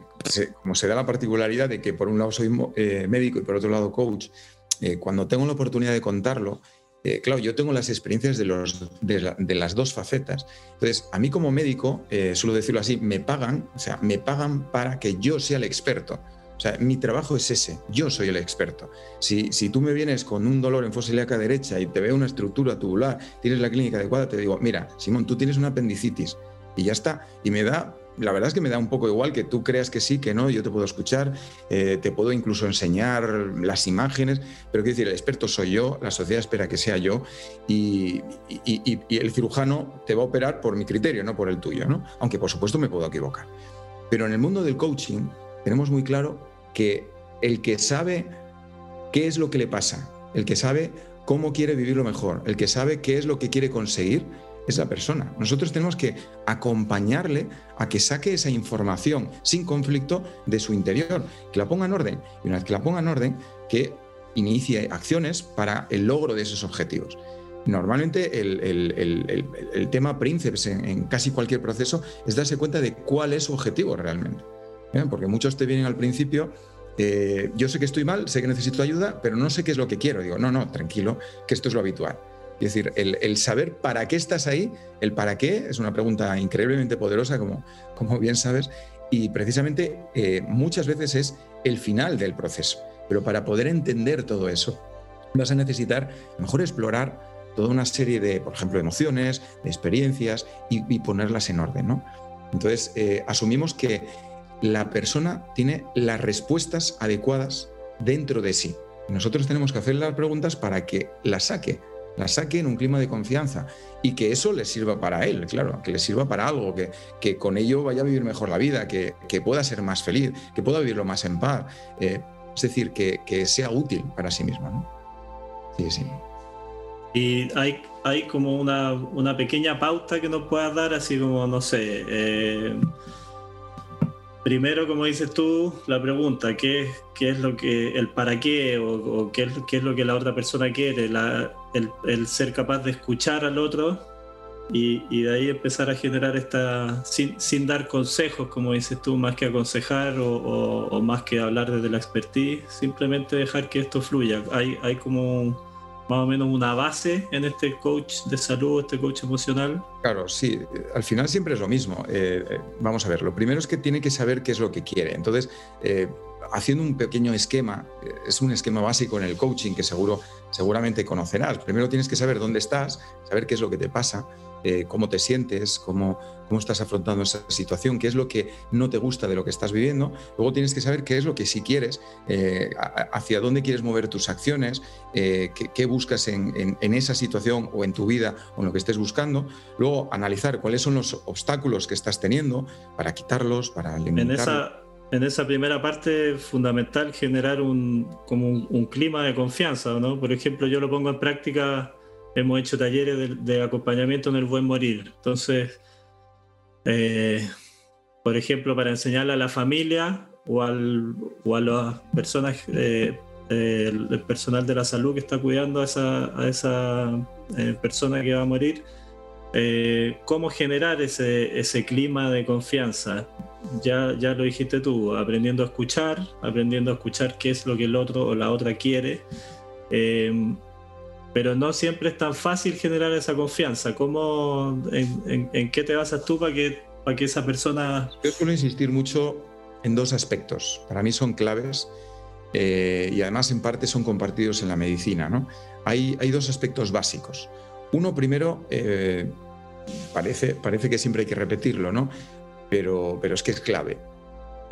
como se da la particularidad de que por un lado soy eh, médico y por otro lado coach, cuando tengo la oportunidad de contarlo, eh, claro, yo tengo las experiencias de, las dos facetas. Entonces, a mí como médico, eh, suelo decirlo así, me pagan, o sea, me pagan para que yo sea el experto. O sea, mi trabajo es ese, yo soy el experto. Si, si tú me vienes con un dolor en fosa ilíaca derecha y te veo una estructura tubular, tienes la clínica adecuada, te digo, mira, Simón, tú tienes una apendicitis y ya está. Y me da la verdad es que me da un poco igual que tú creas que sí, que no, yo te puedo escuchar, eh, te puedo incluso enseñar las imágenes, pero quiero decir, el experto soy yo, la sociedad espera que sea yo y, el cirujano te va a operar por mi criterio, no por el tuyo, ¿no? Aunque por supuesto me puedo equivocar. Pero en el mundo del coaching tenemos muy claro que el que sabe qué es lo que le pasa, el que sabe cómo quiere vivirlo mejor, el que sabe qué es lo que quiere conseguir, esa persona. Nosotros tenemos que acompañarle a que saque esa información sin conflicto de su interior, que la ponga en orden. Y una vez que la ponga en orden, que inicie acciones para el logro de esos objetivos. Normalmente el, tema príncipe en, casi cualquier proceso es darse cuenta de cuál es su objetivo realmente. ¿eh? Porque muchos te vienen al principio eh, yo sé que estoy mal, sé que necesito ayuda, pero no sé qué es lo que quiero. Digo, no, no, tranquilo, que esto es lo habitual. Es decir, el, saber para qué estás ahí, el para qué, es una pregunta increíblemente poderosa, como, como bien sabes, y precisamente eh, muchas veces es el final del proceso. Pero para poder entender todo eso, vas a necesitar mejor explorar toda una serie de, por ejemplo, emociones, de experiencias y, ponerlas en orden. ¿no? Entonces, eh, asumimos que la persona tiene las respuestas adecuadas dentro de sí. Nosotros tenemos que hacer las preguntas para que las saque la saque en un clima de confianza y que eso le sirva para él, claro, que le sirva para algo, que, que con ello vaya a vivir mejor la vida, que, pueda ser más feliz, que pueda vivirlo más en paz. Eh, es decir, que, sea útil para sí mismo. ¿no? Sí, sí. Y hay, hay como una, una, pequeña pauta que nos puedas dar, así como, no sé, eh, Primero, como dices tú, la pregunta, ¿qué, qué es lo que, el para qué o, qué, es, qué, es, lo que la otra persona quiere? el, ser capaz de escuchar al otro y, de ahí empezar a generar esta, sin, dar consejos, como dices tú, más que aconsejar o, o, más que hablar desde la expertise, simplemente dejar que esto fluya. Hay, hay como más o menos una base en este coach de salud, este coach emocional? Claro, sí, al final siempre es lo mismo. Eh, eh, vamos a ver, lo primero es que tiene que saber qué es lo que quiere. Entonces, eh, haciendo un pequeño esquema, es un esquema básico en el coaching que seguro, seguramente conocerás. Primero tienes que saber dónde estás, saber qué es lo que te pasa, eh, cómo te sientes, cómo, cómo estás afrontando esa situación, qué es lo que no te gusta de lo que estás viviendo. Luego tienes que saber qué es lo que sí quieres, eh, hacia dónde quieres mover tus acciones, eh, qué, buscas en, esa situación o en tu vida o en lo que estés buscando. Luego analizar cuáles son los obstáculos que estás teniendo para quitarlos, para eliminarlos. En esa primera parte fundamental generar un, como un, clima de confianza, ¿no? Por ejemplo, yo lo pongo en práctica hemos hecho talleres de, acompañamiento en el buen morir. Entonces, eh, por ejemplo, para enseñarle a la familia o, al, o a las personas, eh, eh, el, personal de la salud que está cuidando a esa, a esa persona que va a morir, cómo generar ese, ese clima de confianza. Ya, ya lo dijiste tú, aprendiendo a escuchar, aprendiendo a escuchar qué es lo que el otro o la otra quiere pero no siempre es tan fácil generar esa confianza. ¿Cómo, en, qué te basas tú para que, para que esa persona... Yo suelo insistir mucho en dos aspectos. Para mí son claves eh, y además en parte son compartidos en la medicina. ¿no? Hay, hay dos aspectos básicos. Uno primero, eh, parece, parece que siempre hay que repetirlo, ¿no? pero, pero es que es clave.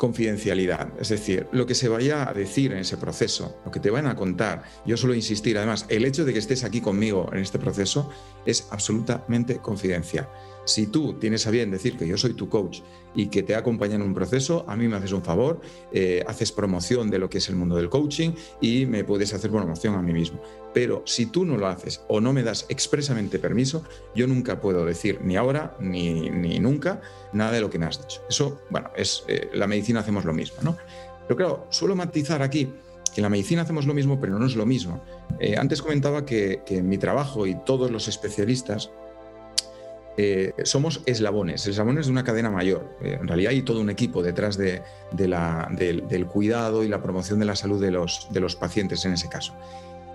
Confidencialidad, es decir, lo que se vaya a decir en ese proceso, lo que te van a contar. Yo suelo insistir, además, el hecho de que estés aquí conmigo en este proceso es absolutamente confidencial. Si tú tienes a bien decir que yo soy tu coach y que te acompaña en un proceso, a mí me haces un favor, eh, haces promoción de lo que es el mundo del coaching y me puedes hacer promoción a mí mismo. Pero si tú no lo haces o no me das expresamente permiso, yo nunca puedo decir ni ahora ni, ni nunca nada de lo que me has dicho. Eso, bueno, es eh, la medicina hacemos lo mismo, ¿no? Pero claro, suelo matizar aquí que en la medicina hacemos lo mismo, pero no es lo mismo. Eh, antes comentaba que, que mi trabajo y todos los especialistas eh, somos eslabones, eslabones de una cadena mayor. Eh, en realidad hay todo un equipo detrás de, del, cuidado y la promoción de la salud de los, de los pacientes en ese caso.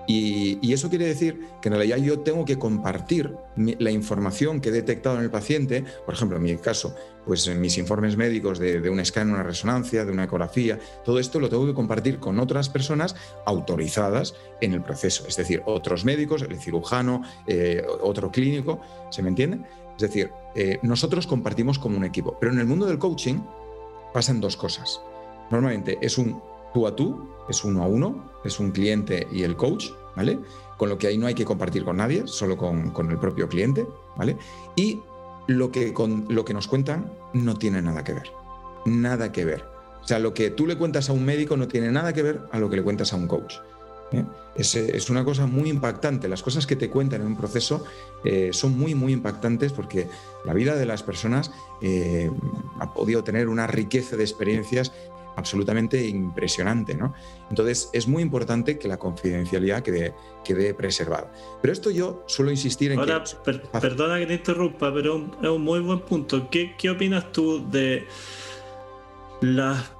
Y, eso quiere decir que en realidad yo tengo que compartir la información que he detectado en el paciente, por ejemplo, en mi caso, pues en mis informes médicos de, un escáner, una resonancia, de una ecografía, todo esto lo tengo que compartir con otras personas autorizadas en el proceso, es decir, otros médicos, el cirujano, eh, otro clínico, ¿se me entiende? Es decir, eh, nosotros compartimos como un equipo, pero en el mundo del coaching pasan dos cosas. Normalmente es un tú a tú, es uno a uno, es un cliente y el coach, ¿vale? Con lo que ahí no hay que compartir con nadie, solo con, el propio cliente, ¿vale? Y lo que, con, lo que nos cuentan no tiene nada que ver, nada que ver. O sea, lo que tú le cuentas a un médico no tiene nada que ver a lo que le cuentas a un coach. ¿Eh? Es, una cosa muy impactante. Las cosas que te cuentan en un proceso eh, son muy, muy impactantes porque la vida de las personas eh, ha podido tener una riqueza de experiencias absolutamente impresionante. ¿no? Entonces, es muy importante que la confidencialidad quede, quede preservada. Pero esto yo suelo insistir en Ahora, perdona que te interrumpa, pero es un muy buen punto. ¿Qué, qué opinas tú de las...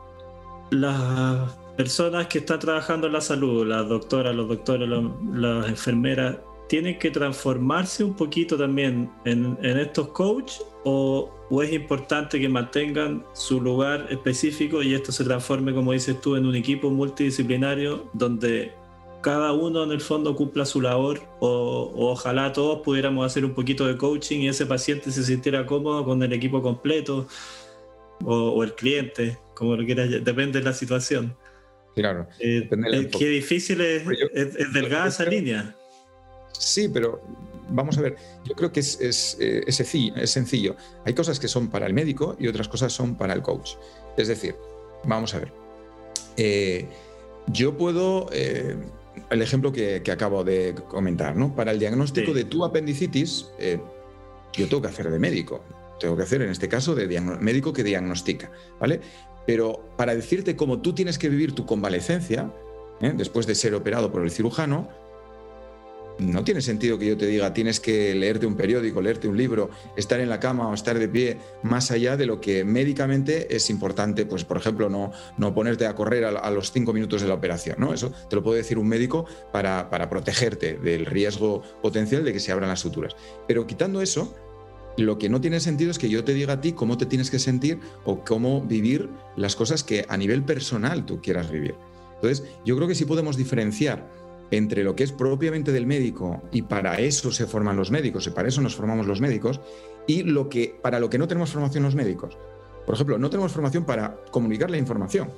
La personas que están trabajando en la salud, las doctoras, los doctores, las enfermeras, tienen que transformarse un poquito también en, estos coaches o, es importante que mantengan su lugar específico y esto se transforme, como dices tú, en un equipo multidisciplinario donde cada uno en el fondo cumpla su labor o, ojalá todos pudiéramos hacer un poquito de coaching y ese paciente se sintiera cómodo con el equipo completo o, el cliente, como lo quieras, depende de la situación. Claro. Eh, eh, qué difícil es, es, delgada esa línea. Sí, pero vamos a ver, yo creo que es, es, eh, es, sencillo. Hay cosas que son para el médico y otras cosas son para el coach. Es decir, vamos a ver. yo puedo, el ejemplo que, acabo de comentar, ¿no? Para el diagnóstico de tu apendicitis, yo tengo que hacer de médico. Tengo que hacer, en este caso, de médico que diagnostica, ¿vale? Pero para decirte cómo tú tienes que vivir tu convalecencia, ¿eh? después de ser operado por el cirujano, no tiene sentido que yo te diga tienes que leerte un periódico, leerte un libro, estar en la cama o estar de pie, más allá de lo que médicamente es importante, pues por ejemplo, no, no ponerte a correr a, los cinco minutos de la operación. ¿no? Eso te lo puede decir un médico para, para protegerte del riesgo potencial de que se abran las suturas. Pero quitando eso, lo que no tiene sentido es que yo te diga a ti cómo te tienes que sentir o cómo vivir las cosas que a nivel personal tú quieras vivir. Entonces, yo creo que sí podemos diferenciar entre lo que es propiamente del médico y para eso se forman los médicos y para eso nos formamos los médicos y lo que para lo que no tenemos formación los médicos. Por ejemplo, no tenemos formación para comunicar la información.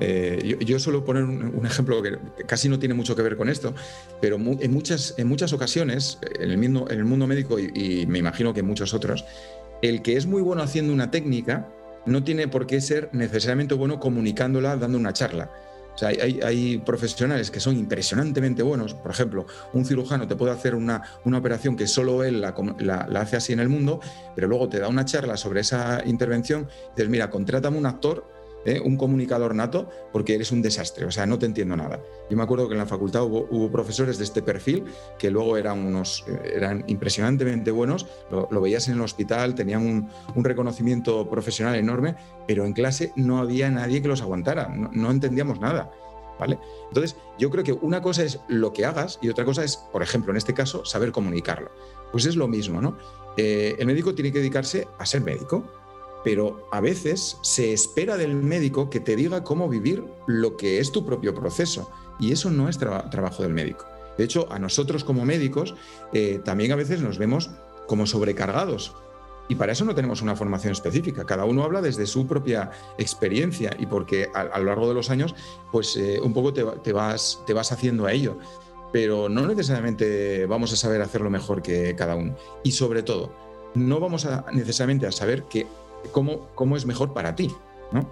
Eh, yo, suelo poner un, ejemplo que casi no tiene mucho que ver con esto, pero en, muchas, en muchas ocasiones, en el, mismo, en el mundo médico y, me imagino que en muchos otros, el que es muy bueno haciendo una técnica no tiene por qué ser necesariamente bueno comunicándola, dando una charla. O sea, hay, profesionales que son impresionantemente buenos. Por ejemplo, un cirujano te puede hacer una, una operación que solo él la, la, hace así en el mundo, pero luego te da una charla sobre esa intervención y dices, mira, contrátame un actor ¿eh? un comunicador nato, porque eres un desastre, o sea, no te entiendo nada. Yo me acuerdo que en la facultad hubo, profesores de este perfil que luego eran, unos, eh, eran impresionantemente buenos, lo, veías en el hospital, tenían un, reconocimiento profesional enorme, pero en clase no había nadie que los aguantara, no, entendíamos nada. ¿Vale? Entonces, yo creo que una cosa es lo que hagas y otra cosa es, por ejemplo, en este caso, saber comunicarlo. Pues es lo mismo, ¿no? Eh, el médico tiene que dedicarse a ser médico, pero a veces se espera del médico que te diga cómo vivir lo que es tu propio proceso y eso no es trabajo del médico. De hecho, a nosotros como médicos eh, también a veces nos vemos como sobrecargados Y para eso no tenemos una formación específica. Cada uno habla desde su propia experiencia y porque a, lo largo de los años, pues eh, un poco te, vas, te vas haciendo a ello. Pero no necesariamente vamos a saber hacerlo mejor que cada uno. Y sobre todo, no vamos a, necesariamente a saber que, cómo, cómo es mejor para ti, ¿no?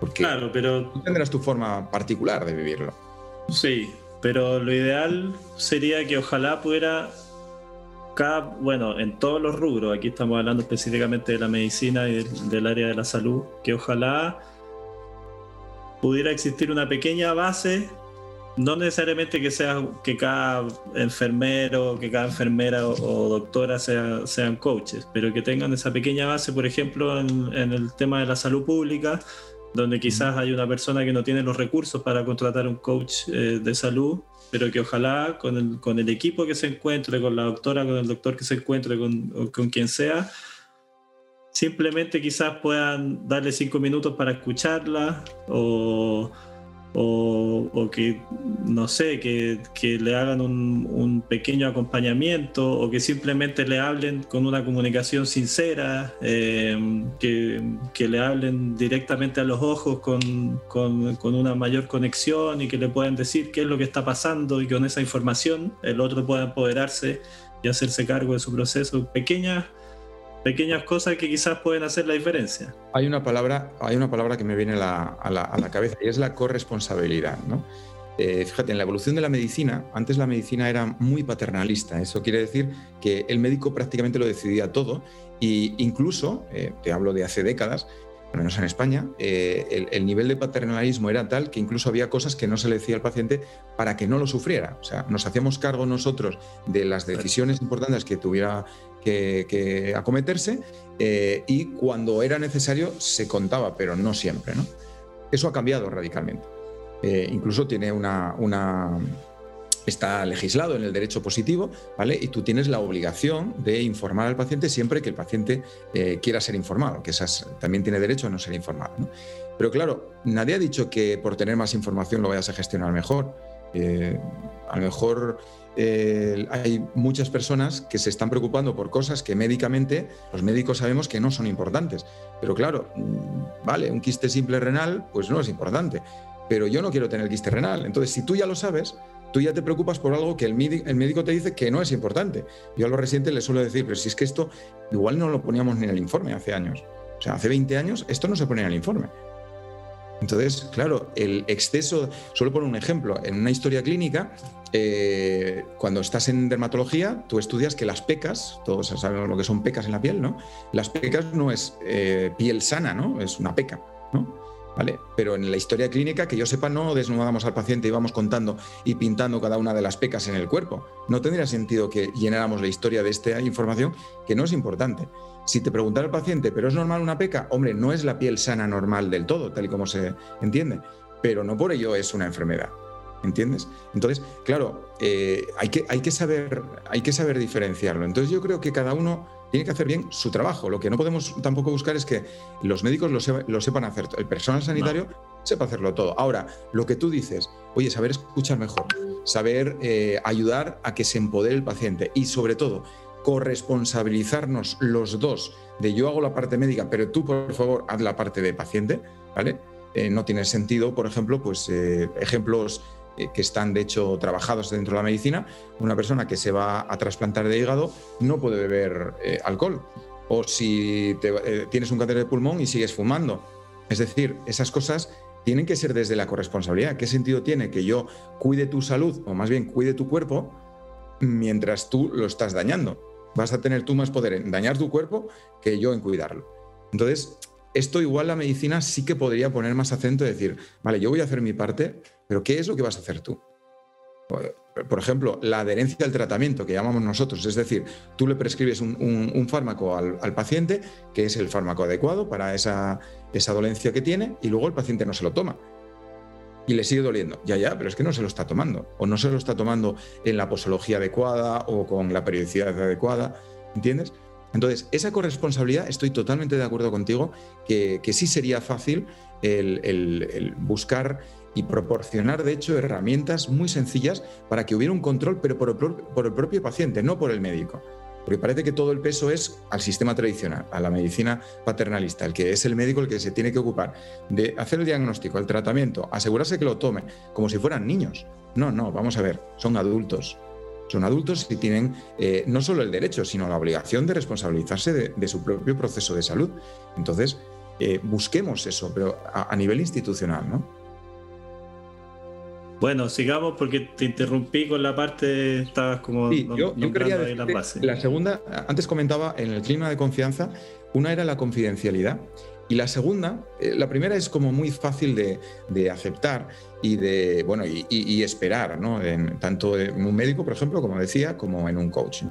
Porque claro, pero... tú tendrás tu forma particular de vivirlo. Sí, pero lo ideal sería que ojalá pudiera bueno, en todos los rubros, aquí estamos hablando específicamente de la medicina y del, área de la salud, que ojalá pudiera existir una pequeña base, no necesariamente que sea que cada enfermero, que cada enfermera o, doctora sean coaches, pero que tengan esa pequeña base, por ejemplo, en, el tema de la salud pública, donde quizás hay una persona que no tiene los recursos para contratar un coach eh, de salud pero que ojalá con el, con el equipo que se encuentre, con la doctora, con el doctor que se encuentre, con, con quien sea, simplemente quizás puedan darle cinco minutos para escucharla o o, que, no sé, que, le hagan un, pequeño acompañamiento o que simplemente le hablen con una comunicación sincera, eh, que, le hablen directamente a los ojos con, con, una mayor conexión y que le puedan decir qué es lo que está pasando y con esa información el otro pueda apoderarse y hacerse cargo de su proceso. Pequeñas pequeñas cosas que quizás pueden hacer la diferencia. Hay una palabra, hay una palabra que me viene a la, cabeza y es la corresponsabilidad. ¿no? Eh, fíjate, en la evolución de la medicina, antes la medicina era muy paternalista. Eso quiere decir que el médico prácticamente lo decidía todo e incluso, eh, te hablo de hace décadas, al menos en España, eh, el, nivel de paternalismo era tal que incluso había cosas que no se le decía al paciente para que no lo sufriera. O sea, nos hacíamos cargo nosotros de las decisiones importantes que tuviera que, acometerse eh, y cuando era necesario se contaba, pero no siempre. Eso ha cambiado radicalmente. Eh, incluso tiene una, está legislado en el derecho positivo, ¿vale? Y tú tienes la obligación de informar al paciente siempre que el paciente eh, quiera ser informado, que también tiene derecho a no ser informado. Pero claro, nadie ha dicho que por tener más información lo vayas a gestionar mejor. Eh, a lo mejor eh, hay muchas personas que se están preocupando por cosas que médicamente los médicos sabemos que no son importantes. Pero claro, mm, vale, un quiste simple renal, pues no es importante. Pero yo no quiero tener quiste renal. Entonces, si tú ya lo sabes, tú ya te preocupas por algo que el, médico te dice que no es importante. Yo a los residentes les suelo decir, pero si es que esto igual no lo poníamos ni en el informe hace años. O sea, hace 20 años esto no se ponía en el informe. Entonces, claro, el exceso, solo por un ejemplo, en una historia clínica, eh, cuando estás en dermatología, tú estudias que las pecas, todos sabemos lo que son pecas en la piel, ¿no? Las pecas no es eh, piel sana, ¿no? Es una peca, ¿no? Pero en la historia clínica, que yo sepa, no desnudamos al paciente y vamos contando y pintando cada una de las pecas en el cuerpo. No tendría sentido que llenáramos la historia de esta información, que no es importante. Si te preguntara el paciente, ¿pero es normal una peca? Hombre, no es la piel sana normal del todo, tal y como se entiende, pero no por ello es una enfermedad. ¿Entiendes? Entonces, claro, eh, hay, que saber, hay que saber diferenciarlo. Entonces yo creo que cada uno tiene que hacer bien su trabajo. Lo que no podemos tampoco buscar es que los médicos lo, sepan hacer. El personal sanitario sepa hacerlo todo. Ahora, lo que tú dices, oye, saber escuchar mejor, saber eh, ayudar a que se empodere el paciente y sobre todo corresponsabilizarnos los dos de yo hago la parte médica, pero tú por favor haz la parte de paciente, ¿vale? Eh, no tiene sentido, por ejemplo, pues eh, ejemplos que están de hecho trabajados dentro de la medicina, una persona que se va a trasplantar de hígado no puede beber eh, alcohol. O si eh, tienes un cáncer de pulmón y sigues fumando. Es decir, esas cosas tienen que ser desde la corresponsabilidad. ¿Qué sentido tiene que yo cuide tu salud, o más bien cuide tu cuerpo, mientras tú lo estás dañando? Vas a tener tú más poder en dañar tu cuerpo que yo en cuidarlo. Entonces, esto igual la medicina sí que podría poner más acento y decir, vale, yo voy a hacer mi parte, pero ¿qué es lo que vas a hacer tú? Por ejemplo, la adherencia al tratamiento que llamamos nosotros, es decir, tú le prescribes un, fármaco al, paciente, que es el fármaco adecuado para esa, esa dolencia que tiene, y luego el paciente no se lo toma y le sigue doliendo. Ya, ya, pero es que no se lo está tomando. O no se lo está tomando en la posología adecuada o con la periodicidad adecuada. ¿Entiendes? Entonces, esa corresponsabilidad, estoy totalmente de acuerdo contigo, que, sí sería fácil el buscar y proporcionar, de hecho, herramientas muy sencillas para que hubiera un control, pero por el, propio paciente, no por el médico. Porque parece que todo el peso es al sistema tradicional, a la medicina paternalista, el que es el médico el que se tiene que ocupar de hacer el diagnóstico, el tratamiento, asegurarse que lo tome, como si fueran niños. No, no, vamos a ver, son adultos. Son adultos y tienen eh, no solo el derecho, sino la obligación de responsabilizarse de, su propio proceso de salud. Entonces, eh, busquemos eso, pero a, a nivel institucional, ¿no? Bueno, sigamos porque te interrumpí con la parte, estabas como sí, yo, quería decir, La segunda, antes comentaba en el clima de confianza, una era la confidencialidad y la segunda, eh, la primera es como muy fácil de, aceptar y de bueno y, esperar, ¿no? Tanto en un médico, por ejemplo, como decía, como en un coach.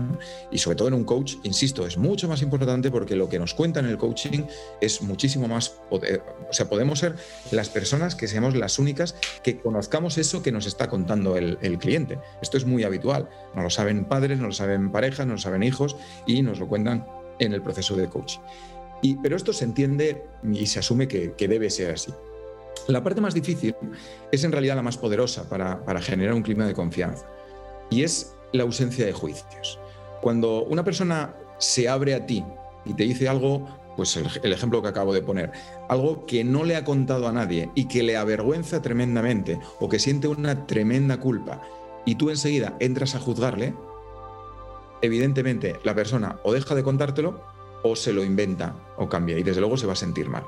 Y sobre todo en un coach, insisto, es mucho más importante porque lo que nos cuenta en el coaching es muchísimo más poder. O sea, podemos ser las personas que seamos las únicas que conozcamos eso que nos está contando el, el cliente. Esto es muy habitual. No lo saben padres, no lo saben parejas, no lo saben hijos y nos lo cuentan en el proceso de coaching pero esto se entiende y se asume que, debe ser así. La parte más difícil es en realidad la más poderosa para, generar un clima de confianza y es la ausencia de juicios. Cuando una persona se abre a ti y te dice algo, pues el, el, ejemplo que acabo de poner, algo que no le ha contado a nadie y que le avergüenza tremendamente o que siente una tremenda culpa y tú enseguida entras a juzgarle, evidentemente la persona o deja de contártelo o se lo inventa o cambia y desde luego se va a sentir mal.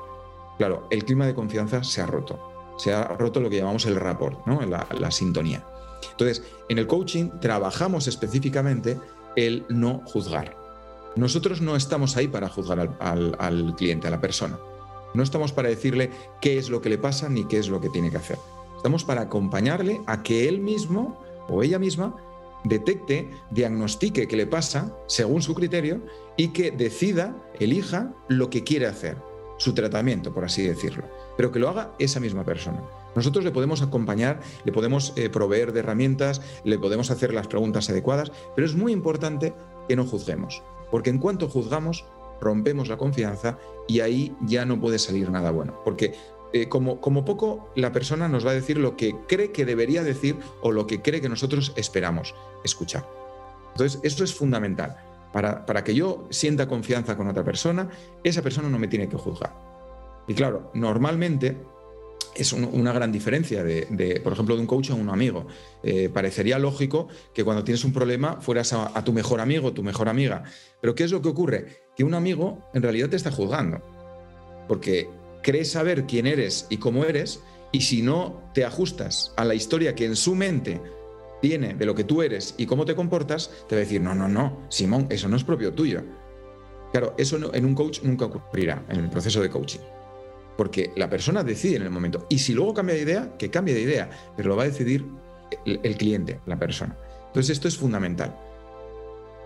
Claro, el clima de confianza se ha roto. Se ha roto lo que llamamos el rapport, ¿no? la, sintonía. Entonces, en el coaching trabajamos específicamente el no juzgar. Nosotros no estamos ahí para juzgar al, al, cliente, a la persona. No estamos para decirle qué es lo que le pasa ni qué es lo que tiene que hacer. Estamos para acompañarle a que él mismo o ella misma detecte, diagnostique qué le pasa según su criterio y que decida, elija lo que quiere hacer, su tratamiento, por así decirlo, pero que lo haga esa misma persona. Nosotros le podemos acompañar, le podemos eh, proveer de herramientas, le podemos hacer las preguntas adecuadas, pero es muy importante que no juzguemos, porque en cuanto juzgamos, rompemos la confianza y ahí ya no puede salir nada bueno, porque eh, como, poco la persona nos va a decir lo que cree que debería decir o lo que cree que nosotros esperamos escuchar. Entonces, esto es fundamental. Para, para, que yo sienta confianza con otra persona, esa persona no me tiene que juzgar. Y claro, normalmente es una gran diferencia de, por ejemplo, de un coach a un amigo. Eh, parecería lógico que cuando tienes un problema fueras a, a tu mejor amigo, tu mejor amiga. Pero ¿qué es lo que ocurre? Que un amigo en realidad te está juzgando. Porque crees saber quién eres y cómo eres, y si no te ajustas a la historia que en su mente tiene de lo que tú eres y cómo te comportas, te va a decir, no, no, no, Simón, eso no es propio tuyo. Claro, eso en un coach nunca ocurrirá, en el proceso de coaching. Porque la persona decide en el momento. Y si luego cambia de idea, que cambie de idea, pero lo va a decidir el, cliente, la persona. Entonces esto es fundamental.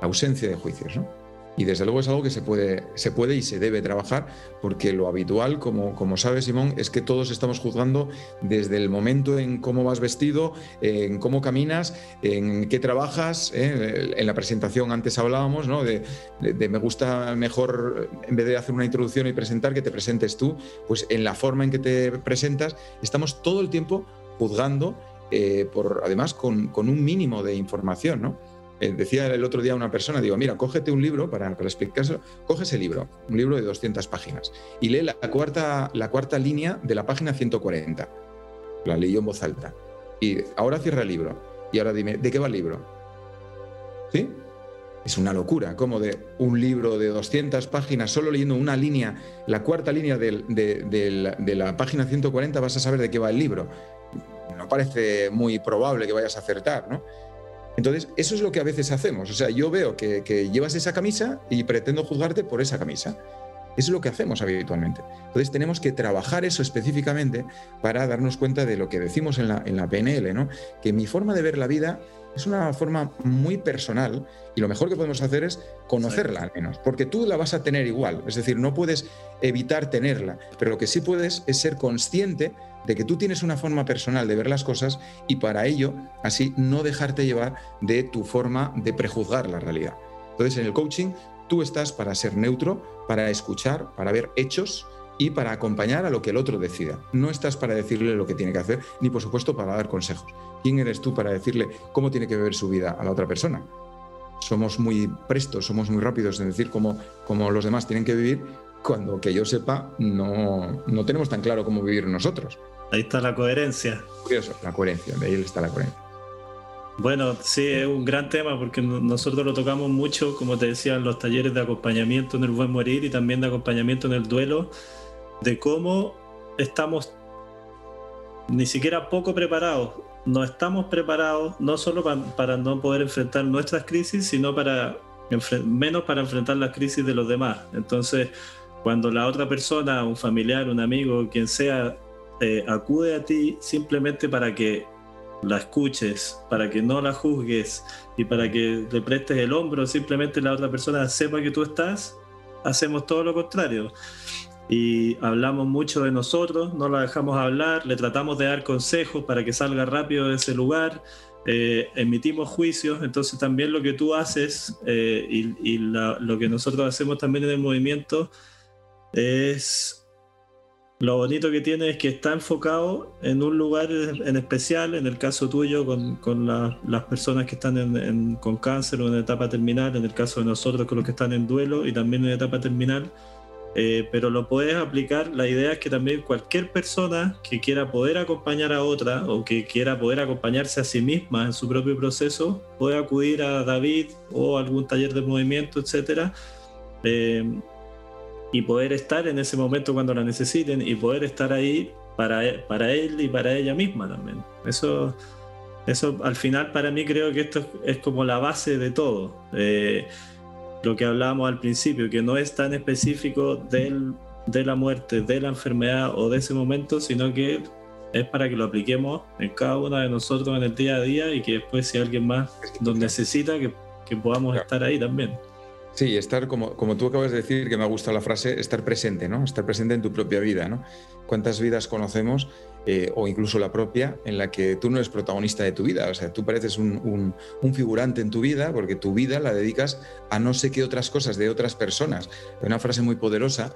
Ausencia de juicios, ¿no? Y desde luego es algo que se puede, se puede y se debe trabajar, porque lo habitual, como, como sabe Simón, es que todos estamos juzgando desde el momento en cómo vas vestido, en cómo caminas, en qué trabajas. ¿eh? En la presentación antes hablábamos ¿no? de, me gusta mejor, en vez de hacer una introducción y presentar, que te presentes tú, pues en la forma en que te presentas, estamos todo el tiempo juzgando, eh, por, además con, con un mínimo de información. ¿no? Eh, decía el otro día una persona, digo, mira, cógete un libro para, para explicárselo, coge ese libro, un libro de 200 páginas, y lee la cuarta, la cuarta línea de la página 140. La leyó en voz alta. Y ahora cierra el libro. Y ahora dime, ¿de qué va el libro? ¿Sí? Es una locura, como de un libro de 200 páginas, solo leyendo una línea, la cuarta línea de, de la página 140 vas a saber de qué va el libro. No parece muy probable que vayas a acertar, ¿no? Entonces, eso es lo que a veces hacemos. O sea, yo veo que, llevas esa camisa y pretendo juzgarte por esa camisa. Eso es lo que hacemos habitualmente. Entonces tenemos que trabajar eso específicamente para darnos cuenta de lo que decimos en la, en la PNL, ¿no? que mi forma de ver la vida es una forma muy personal y lo mejor que podemos hacer es conocerla al menos, porque tú la vas a tener igual, es decir, no puedes evitar tenerla, pero lo que sí puedes es ser consciente de que tú tienes una forma personal de ver las cosas y para ello, así, no dejarte llevar de tu forma de prejuzgar la realidad. Entonces, en el coaching, tú estás para ser neutro, para escuchar, para ver hechos y para acompañar a lo que el otro decida. No estás para decirle lo que tiene que hacer, ni por supuesto para dar consejos. ¿Quién eres tú para decirle cómo tiene que vivir su vida a la otra persona? somos muy prestos, somos muy rápidos en decir cómo, cómo los demás tienen que vivir, cuando que yo sepa no, no tenemos tan claro cómo vivir nosotros. Ahí está la coherencia. Curioso, la coherencia, de ahí está la coherencia. Bueno, sí, es un gran tema porque nosotros lo tocamos mucho, como te decía, en los talleres de acompañamiento en el buen morir y también de acompañamiento en el duelo, de cómo estamos ni siquiera poco preparados. No estamos preparados no solo para, no poder enfrentar nuestras crisis, sino para menos para enfrentar las crisis de los demás. Entonces, cuando la otra persona, un familiar, un amigo, quien sea, acude a ti simplemente para que la escuches, para que no la juzgues y para que le prestes el hombro, simplemente la otra persona sepa que tú estás, hacemos todo lo contrario. Y hablamos mucho de nosotros, no la dejamos hablar, le tratamos de dar consejos para que salga rápido de ese lugar, eh, emitimos juicios, entonces también lo que tú haces eh, y, lo que nosotros hacemos también en el movimiento es lo bonito que tiene es que está enfocado en un lugar en especial, en el caso tuyo, con, con las personas que están con cáncer o en etapa terminal, en el caso de nosotros con los que están en duelo y también en etapa terminal. Eh, pero lo puedes aplicar. La idea es que también cualquier persona que quiera poder acompañar a otra o que quiera poder acompañarse a sí misma en su propio proceso, puede acudir a David o algún taller de movimiento, etcétera. Eh, y poder estar en ese momento cuando la necesiten y poder estar ahí para, e, para él y para ella misma también. Eso, eso al final para mí creo que esto es como la base de todo. Eh, lo que hablábamos al principio, que no es tan específico del, de la muerte, de la enfermedad o de ese momento, sino que es para que lo apliquemos en cada una de nosotros en el día a día y que después si alguien más nos necesita, que, que podamos estar ahí también. Sí, estar, como, como tú acabas de decir, que me ha gustado la frase, estar presente, ¿no? Estar presente en tu propia vida, ¿no? ¿Cuántas vidas conocemos, eh, o incluso la propia, en la que tú no eres protagonista de tu vida? O sea, tú pareces un, figurante en tu vida porque tu vida la dedicas a no sé qué otras cosas de otras personas. Hay una frase muy poderosa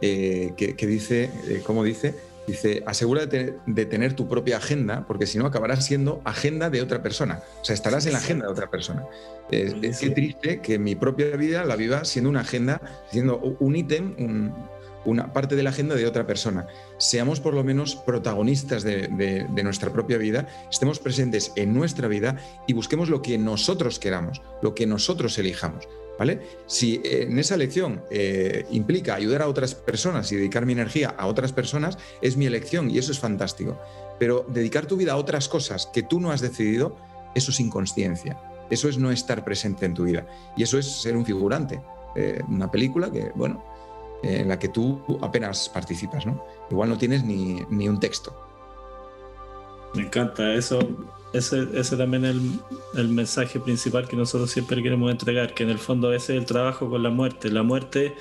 eh, que, dice, eh, ¿cómo dice? Dice, asegúrate de tener tu propia agenda, porque si no acabarás siendo agenda de otra persona. O sea, estarás en la agenda de otra persona. Es, triste que mi propia vida la viva siendo una agenda, siendo un ítem, una parte de la agenda de otra persona. Seamos por lo menos protagonistas de, de, nuestra propia vida, estemos presentes en nuestra vida y busquemos lo que nosotros queramos, lo que nosotros elijamos. ¿Vale? Si eh, en esa elección eh, implica ayudar a otras personas y dedicar mi energía a otras personas, es mi elección y eso es fantástico. Pero dedicar tu vida a otras cosas que tú no has decidido, eso es inconsciencia. Eso es no estar presente en tu vida. Y eso es ser un figurante. Eh, una película que, bueno, en la que tú apenas participas, ¿no? Igual no tienes ni, ni un texto. Me encanta eso ese, ese también es el, el, mensaje principal que nosotros siempre queremos entregar, que en el fondo ese es el trabajo con la muerte. La muerte,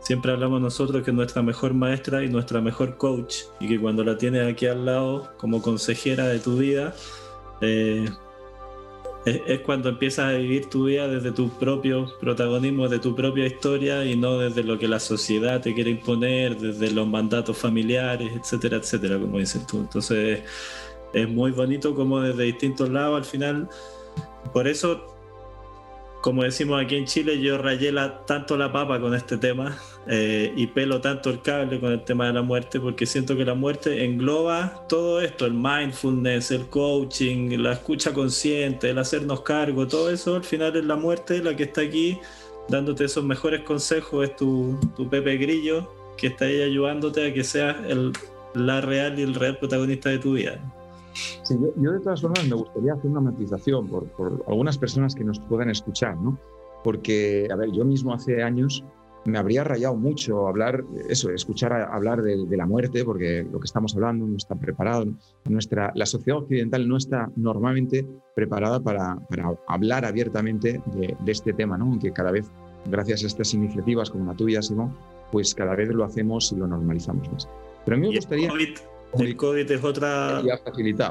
siempre hablamos nosotros que es nuestra mejor maestra y nuestra mejor coach, y que cuando la tienes aquí al lado como consejera de tu vida, eh, es, es, cuando empiezas a vivir tu vida desde tu propio protagonismo, de tu propia historia y no desde lo que la sociedad te quiere imponer, desde los mandatos familiares, etcétera, etcétera, como dices tú. Entonces, es muy bonito como desde distintos lados al final. Por eso, como decimos aquí en Chile, yo rayé tanto la papa con este tema eh, y pelo tanto el cable con el tema de la muerte, porque siento que la muerte engloba todo esto, el mindfulness, el coaching, la escucha consciente, el hacernos cargo, todo eso al final es la muerte la que está aquí dándote esos mejores consejos, es tu, tu Pepe Grillo que está ahí ayudándote a que seas el, la real y el real protagonista de tu vida. Sí, yo, de todas formas me gustaría hacer una matización por, por, algunas personas que nos puedan escuchar, ¿no? Porque, a ver, yo mismo hace años me habría rayado mucho hablar, eso, escuchar hablar de, de, la muerte, porque lo que estamos hablando no está preparado. Nuestra, la sociedad occidental no está normalmente preparada para, para hablar abiertamente de, de, este tema, ¿no? Aunque cada vez, gracias a estas iniciativas como la tuya, Simón, pues cada vez lo hacemos y lo normalizamos más. Pero a mí me gustaría... El COVID es otra,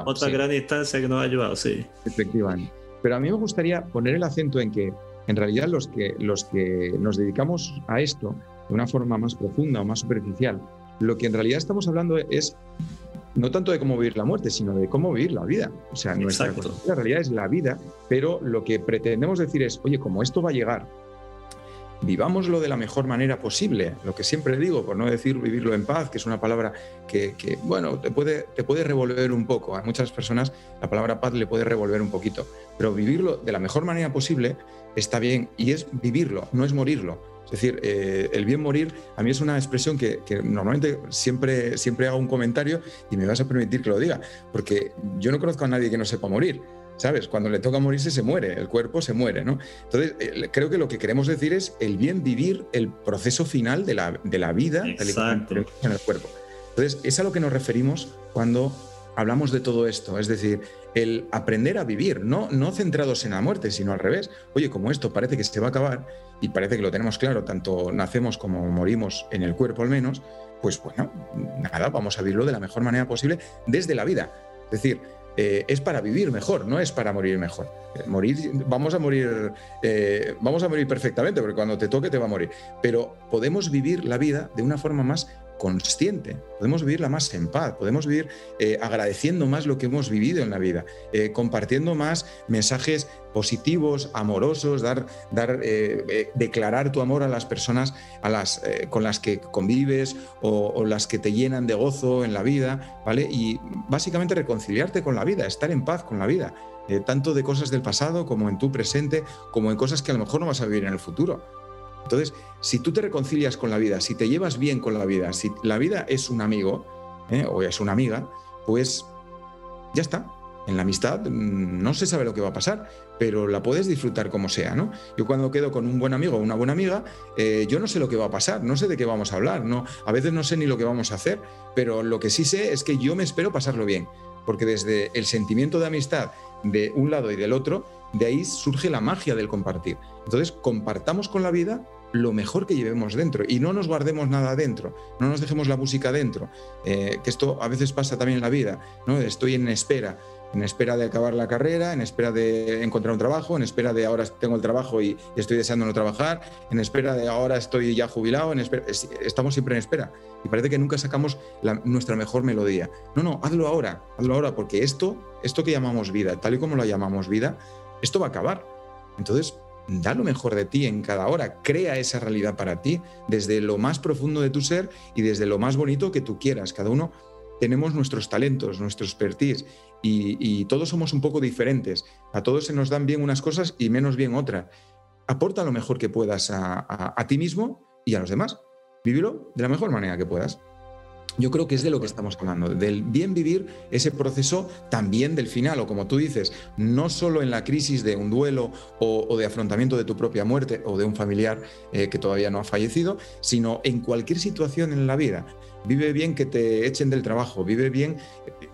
otra gran instancia que nos ha ayudado, sí. Efectivamente. Pero a mí me gustaría poner el acento en que, en realidad, los que, los que nos dedicamos a esto de una forma más profunda o más superficial, lo que en realidad estamos hablando es no tanto de cómo vivir la muerte, sino de cómo vivir la vida. O sea, nuestra la realidad es la vida, pero lo que pretendemos decir es, oye, como esto va a llegar, vivámoslo de la mejor manera posible. Lo que siempre digo, por no decir vivirlo en paz, que es una palabra que, bueno, te puede, te puede revolver un poco. A muchas personas la palabra paz le puede revolver un poquito, pero vivirlo de la mejor manera posible está bien y es vivirlo, no es morirlo. Es decir, eh, el bien morir a mí es una expresión que, normalmente siempre, siempre hago un comentario y me vas a permitir que lo diga, porque yo no conozco a nadie que no sepa morir. ¿Sabes? Cuando le toca morirse se muere, el cuerpo se muere, ¿no? Entonces, eh, creo que lo que queremos decir es el bien vivir el proceso final de la, de la vida Exacto. en el cuerpo. Entonces, es a lo que nos referimos cuando hablamos de todo esto, es decir, el aprender a vivir, no, no centrados en la muerte, sino al revés. Oye, como esto parece que se va a acabar y parece que lo tenemos claro, tanto nacemos como morimos en el cuerpo al menos, pues bueno, nada, vamos a vivirlo de la mejor manera posible desde la vida. Es decir, eh, es para vivir mejor, no es para morir mejor. Eh, morir, vamos a morir, eh, vamos a morir perfectamente, porque cuando te toque te va a morir. Pero podemos vivir la vida de una forma más consciente, podemos vivirla más en paz, podemos vivir eh, agradeciendo más lo que hemos vivido en la vida, eh, compartiendo más mensajes positivos, amorosos, dar, dar, eh, declarar tu amor a las personas a las, con las que convives o, o, las que te llenan de gozo en la vida, ¿vale? Y básicamente reconciliarte con la vida, estar en paz con la vida, tanto de cosas del pasado como en tu presente, como en cosas que a lo mejor no vas a vivir en el futuro. Entonces, si tú te reconcilias con la vida, si te llevas bien con la vida, si la vida es un amigo ¿eh? o es una amiga, pues ya está. En la amistad mm, no se sabe lo que va a pasar, pero la puedes disfrutar como sea, ¿no? Yo cuando quedo con un buen amigo o una buena amiga, eh, yo no sé lo que va a pasar, no sé de qué vamos a hablar, no, a veces no sé ni lo que vamos a hacer, pero lo que sí sé es que yo me espero pasarlo bien, porque desde el sentimiento de amistad de un lado y del otro, de ahí surge la magia del compartir. Entonces, compartamos con la vida lo mejor que llevemos dentro y no nos guardemos nada dentro, no nos dejemos la música dentro, eh, que esto a veces pasa también en la vida, ¿no? Estoy en espera, en espera de acabar la carrera, en espera de encontrar un trabajo, en espera de ahora tengo el trabajo y, estoy deseando no trabajar, en espera de ahora estoy ya jubilado, estamos siempre en espera y parece que nunca sacamos nuestra mejor melodía. No, no, hazlo ahora, hazlo ahora porque esto, esto que llamamos vida, tal y como lo llamamos vida, esto va a acabar. Entonces, da lo mejor de ti en cada hora, crea esa realidad para ti desde lo más profundo de tu ser y desde lo más bonito que tú quieras. Cada uno tenemos nuestros talentos, nuestro expertise y, todos somos un poco diferentes. A todos se nos dan bien unas cosas y menos bien otras. Aporta lo mejor que puedas a, ti mismo y a los demás. Vívelo de la mejor manera que puedas. Yo creo que es de lo que estamos hablando, del bien vivir ese proceso también del final, o como tú dices, no solo en la crisis de un duelo o, de afrontamiento de tu propia muerte o de un familiar eh, que todavía no ha fallecido, sino en cualquier situación en la vida. Vive bien que te echen del trabajo, vive bien,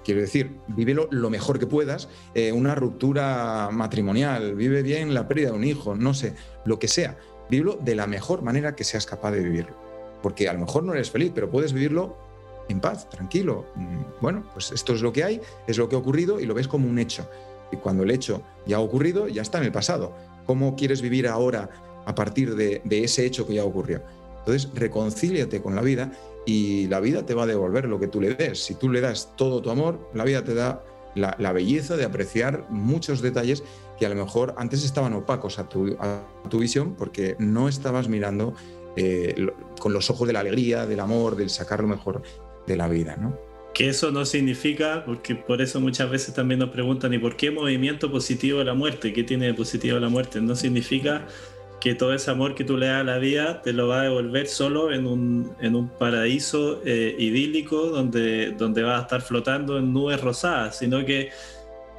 quiero decir, vive lo, mejor que puedas, eh, una ruptura matrimonial, vive bien la pérdida de un hijo, no sé, lo que sea, vívelo de la mejor manera que seas capaz de vivirlo. Porque a lo mejor no eres feliz, pero puedes vivirlo en paz, tranquilo. Mm, bueno, pues esto es lo que hay, es lo que ha ocurrido y lo ves como un hecho. Y cuando el hecho ya ha ocurrido, ya está en el pasado. ¿Cómo quieres vivir ahora a partir de, ese hecho que ya ocurrió? Entonces, reconcíliate con la vida y la vida te va a devolver lo que tú le des. Si tú le das todo tu amor, la vida te da la, belleza de apreciar muchos detalles que a lo mejor antes estaban opacos a tu, visión porque no estabas mirando eh, con los ojos de la alegría, del amor, del sacar lo mejor de la vida, ¿no? Que eso no significa, porque por eso muchas veces también nos preguntan, ¿y por qué movimiento positivo de la muerte? ¿Qué tiene de positivo la muerte? No significa que todo ese amor que tú le das a la vida te lo va a devolver solo en un, en un paraíso eh, idílico donde, donde vas a estar flotando en nubes rosadas, sino que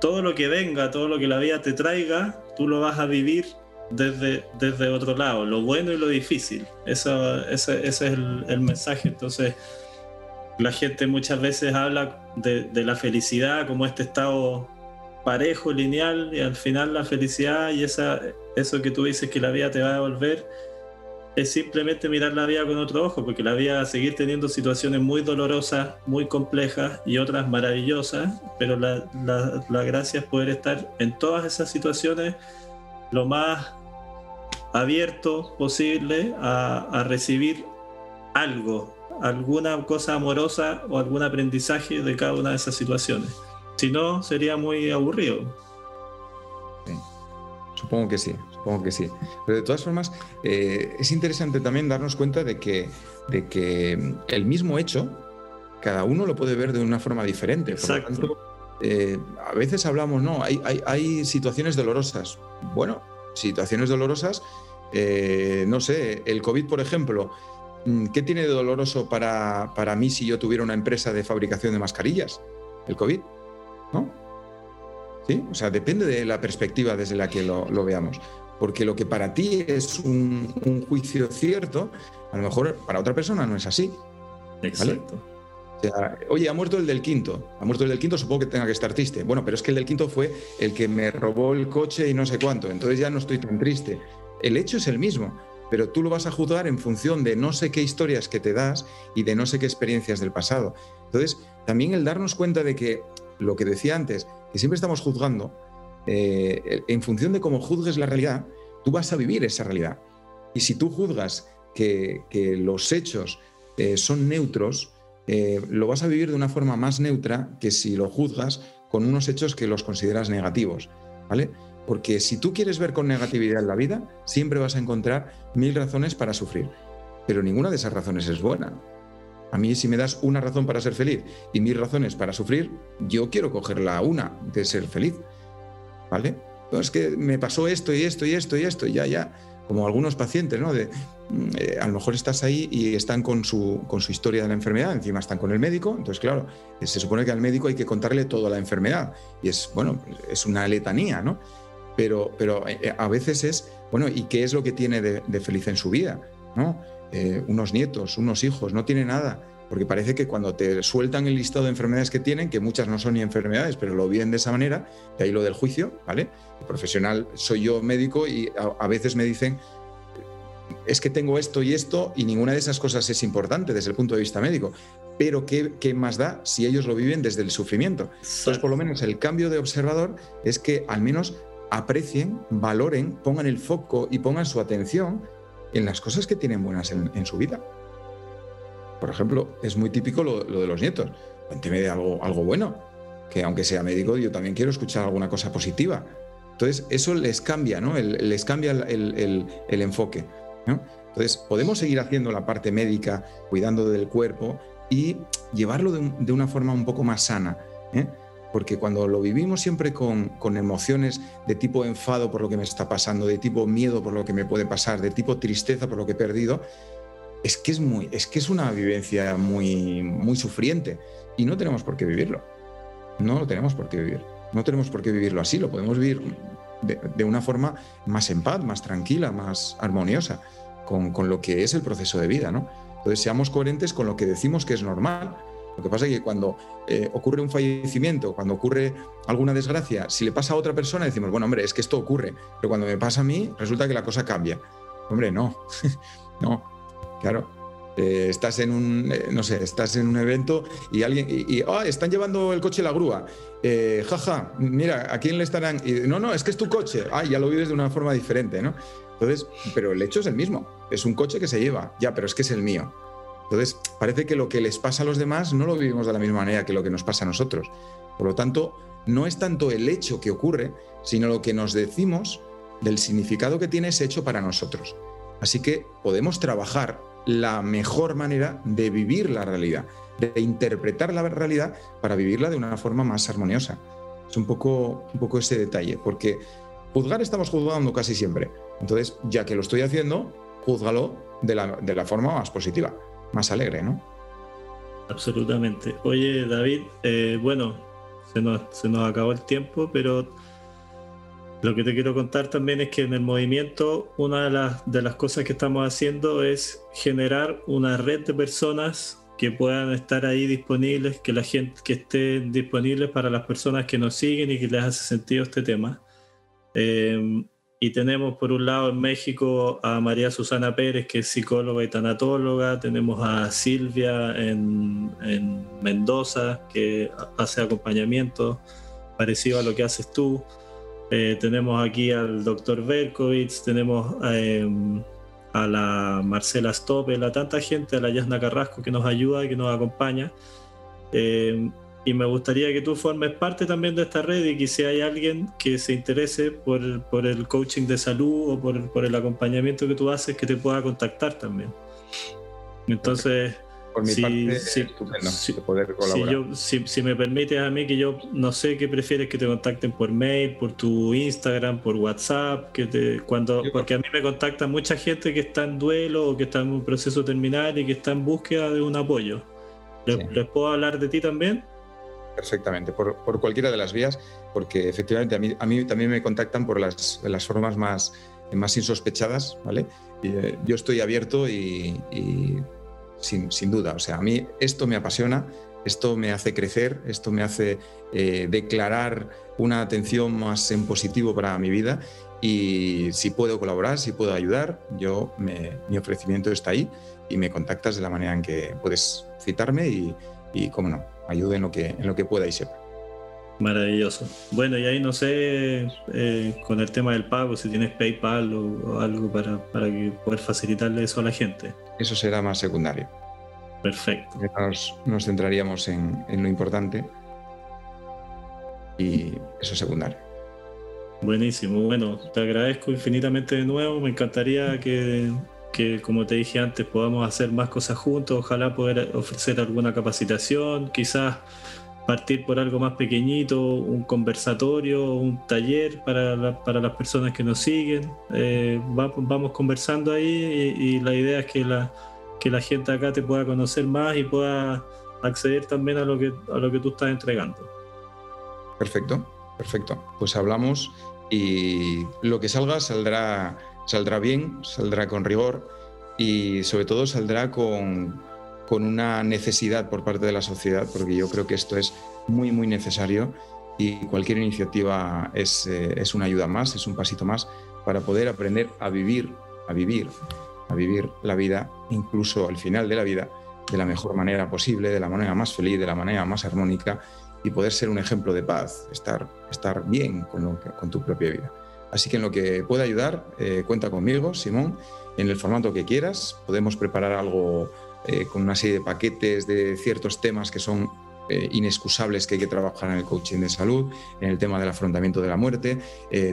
todo lo que venga, todo lo que la vida te traiga, tú lo vas a vivir desde, desde otro lado, lo bueno y lo difícil. Eso, ese, ese es el, el mensaje. Entonces, la gente muchas veces habla de, la felicidad como este estado parejo, lineal, y al final la felicidad y esa, eso que tú dices que la vida te va a devolver es simplemente mirar la vida con otro ojo, porque la vida va seguir teniendo situaciones muy dolorosas, muy complejas y otras maravillosas, pero la, gracia es poder estar en todas esas situaciones lo más abierto posible a, a recibir algo alguna cosa amorosa o algún aprendizaje de cada una de esas situaciones. Si no, sería muy aburrido. Supongo que sí, supongo que sí. Pero de todas formas, eh, es interesante también darnos cuenta de que, de que el mismo hecho, cada uno lo puede ver de una forma diferente. Exacto. Eh, a veces hablamos, no, hay, hay, situaciones dolorosas. Bueno, situaciones dolorosas, eh, no sé, el COVID, por ejemplo, ¿qué tiene de doloroso para, para mí si yo tuviera una empresa de fabricación de mascarillas? El COVID, ¿no? O sea, depende de la perspectiva desde la que lo, veamos. Porque lo que para ti es un, juicio cierto, a lo mejor para otra persona no es así. Exacto. O sea, oye, ha muerto el del quinto. Ha muerto el del quinto, supongo que tenga que estar triste. Bueno, pero es que el del quinto fue el que me robó el coche y no sé cuánto. Entonces ya no estoy tan triste. El hecho es el mismo, pero tú lo vas a juzgar en función de no sé qué historias que te das y de no sé qué experiencias del pasado. Entonces, también el darnos cuenta de que lo que decía antes, que siempre estamos juzgando, eh, en función de cómo juzgues la realidad, tú vas a vivir esa realidad. Y si tú juzgas que, los hechos eh, son neutros, eh, lo vas a vivir de una forma más neutra que si lo juzgas con unos hechos que los consideras negativos. ¿Vale? Porque si tú quieres ver con negatividad la vida, siempre vas a encontrar mil razones para sufrir. Pero ninguna de esas razones es buena. A mí si me das una razón para ser feliz y mil razones para sufrir, yo quiero coger la una de ser feliz. ¿Vale? Entonces que me pasó esto y esto y esto y esto, y ya, ya, como algunos pacientes, ¿no? De, mm, eh, a lo mejor estás ahí y están con su, con su historia de la enfermedad, encima están con el médico, entonces claro, se supone que al médico hay que contarle toda la enfermedad, y es, bueno, es una letanía, ¿no? Pero, pero eh, a veces es, bueno, ¿y qué es lo que tiene de, feliz en su vida? ¿no? Eh, unos nietos, unos hijos, no tiene nada. Porque parece que cuando te sueltan el listado de enfermedades que tienen, que muchas no son ni enfermedades, pero lo viven de esa manera, de ahí lo del juicio, ¿vale? profesional soy yo médico y a, veces me dicen, es que tengo esto y esto y ninguna de esas cosas es importante desde el punto de vista médico. Pero ¿qué, ¿qué, más da si ellos lo viven desde el sufrimiento? Entonces, por lo menos el cambio de observador es que al menos aprecien, valoren, pongan el foco y pongan su atención en las cosas que tienen buenas en, su vida. Por ejemplo, es muy típico lo, de los nietos. Cuénteme de algo, algo bueno, que aunque sea médico, yo también quiero escuchar alguna cosa positiva. Entonces, eso les cambia, ¿no? les cambia el, enfoque. Entonces, podemos seguir haciendo la parte médica, cuidando del cuerpo y llevarlo de, una forma un poco más sana. ¿eh? Porque cuando lo vivimos siempre con, emociones de tipo enfado por lo que me está pasando, de tipo miedo por lo que me puede pasar, de tipo tristeza por lo que he perdido, es que es, muy, es, que es una vivencia muy, muy sufriente y no tenemos por qué vivirlo. No lo tenemos por qué vivir. No tenemos por qué vivirlo así, lo podemos vivir de, una forma más en paz, más tranquila, más armoniosa con, con, lo que es el proceso de vida. ¿no? Entonces seamos coherentes con lo que decimos que es normal lo que pasa es que cuando eh, ocurre un fallecimiento, cuando ocurre alguna desgracia, si le pasa a otra persona, decimos, bueno, hombre, es que esto ocurre, pero cuando me pasa a mí, resulta que la cosa cambia. Hombre, no, no, claro. Eh, estás en un, eh, no sé, estás en un evento y alguien, y, ah, están llevando el coche la grúa. jaja, mira, ¿a quién le estarán? no, no, es que es tu coche. Ah, ya lo vives de una forma diferente, ¿no? Entonces, pero el hecho es el mismo. Es un coche que se lleva, ya, pero es que es el mío. Entonces, parece que lo que les pasa a los demás no lo vivimos de la misma manera que lo que nos pasa a nosotros. Por lo tanto, no es tanto el hecho que ocurre, sino lo que nos decimos del significado que tiene ese hecho para nosotros. Así que podemos trabajar la mejor manera de vivir la realidad, de interpretar la realidad para vivirla de una forma más armoniosa. Es un poco, un poco ese detalle, porque juzgar estamos juzgando casi siempre. Entonces, ya que lo estoy haciendo, júzgalo de la, de la forma más positiva más alegre, ¿no? Absolutamente. Oye, David, eh, bueno, se nos, se nos acabó el tiempo, pero lo que te quiero contar también es que en el movimiento una de las, de las cosas que estamos haciendo es generar una red de personas que puedan estar ahí disponibles, que la gente que esté disponible para las personas que nos siguen y que les hace sentido este tema. Eh, y tenemos por un lado en México a María Susana Pérez, que es psicóloga y tanatóloga. Tenemos a Silvia en, Mendoza, que hace acompañamiento parecido a lo que haces tú. Eh, tenemos aquí al doctor Berkovitz, tenemos em, a la Marcela Stoppel, a tanta gente, a la Yasna Carrasco que nos ayuda, que nos acompaña. Eh, y me gustaría que tú formes parte también de esta red y que si hay alguien que se interese por, por el coaching de salud o por, por, el acompañamiento que tú haces, que te pueda contactar también. Entonces, por mi parte, si, estupendo poder colaborar. Si, me permites a mí que yo no sé qué prefieres que te contacten por mail, por tu Instagram, por WhatsApp, que te, cuando, porque a mí me contacta mucha gente que está en duelo o que está en un proceso terminal y que está en búsqueda de un apoyo. ¿Les, puedo hablar de ti también? Perfectamente, por, por, cualquiera de las vías, porque efectivamente a mí, a mí también me contactan por las, las formas más, más insospechadas, ¿vale? Eh, yo estoy abierto y, y sin, sin, duda, o sea, a mí esto me apasiona, esto me hace crecer, esto me hace eh, declarar una atención más en positivo para mi vida y si puedo colaborar, si puedo ayudar, yo me, mi ofrecimiento está ahí y me contactas de la manera en que puedes citarme y, y cómo no, ayude en lo que, en lo que pueda y sepa. Maravilloso. Bueno, y ahí no sé, eh, con el tema del pago, si tienes PayPal o, algo para, para que poder facilitarle eso a la gente. Eso será más secundario. Perfecto. Nos, nos centraríamos en, en, lo importante y eso es secundario. Buenísimo. Bueno, te agradezco infinitamente de nuevo. Me encantaría que que como te dije antes podamos hacer más cosas juntos, ojalá poder ofrecer alguna capacitación, quizás partir por algo más pequeñito, un conversatorio, un taller para, para las personas que nos siguen. Eh, vamos conversando ahí y, la idea es que la, que la gente acá te pueda conocer más y pueda acceder también a lo que, a lo que tú estás entregando. Perfecto, perfecto. Pues hablamos y lo que salga saldrá saldrá bien, saldrá con rigor y sobre todo saldrá con, con una necesidad por parte de la sociedad, porque yo creo que esto es muy, muy necesario y cualquier iniciativa es, eh, es, una ayuda más, es un pasito más para poder aprender a vivir, a vivir, a vivir la vida, incluso al final de la vida, de la mejor manera posible, de la manera más feliz, de la manera más armónica y poder ser un ejemplo de paz, estar, estar bien con, con tu propia vida. Así que en lo que pueda ayudar, eh, cuenta conmigo, Simón, en el formato que quieras. Podemos preparar algo eh, con una serie de paquetes de ciertos temas que son eh, inexcusables que hay que trabajar en el coaching de salud, en el tema del afrontamiento de la muerte,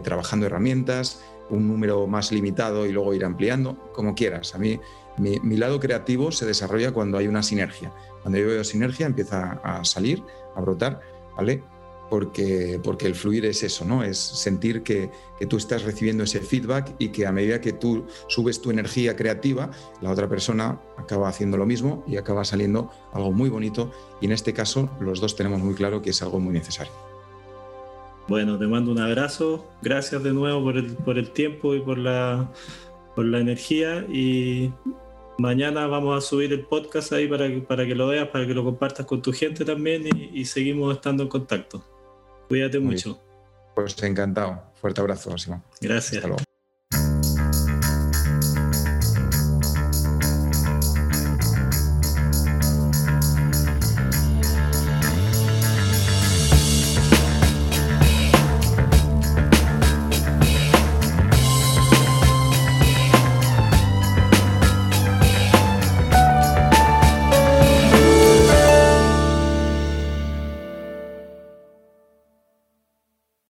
trabajando herramientas, un número más limitado y luego ir ampliando, como quieras. A mí, mi, mi lado creativo se desarrolla cuando hay una sinergia. Cuando yo veo sinergia empieza a salir, a brotar, ¿vale? Porque, porque el fluir es eso, ¿no? Es sentir que, que, tú estás recibiendo ese feedback y que a medida que tú subes tu energía creativa, la otra persona acaba haciendo lo mismo y acaba saliendo algo muy bonito y en este caso los dos tenemos muy claro que es algo muy necesario. Bueno, te mando un abrazo, gracias de nuevo por el, por el tiempo y por la, por la energía y mañana vamos a subir el podcast ahí para que, para que lo veas, para que lo compartas con tu gente también y, y seguimos estando en contacto. Cuídate mucho. Pues encantado. Fuerte abrazo, Simón. Gracias. Hasta luego.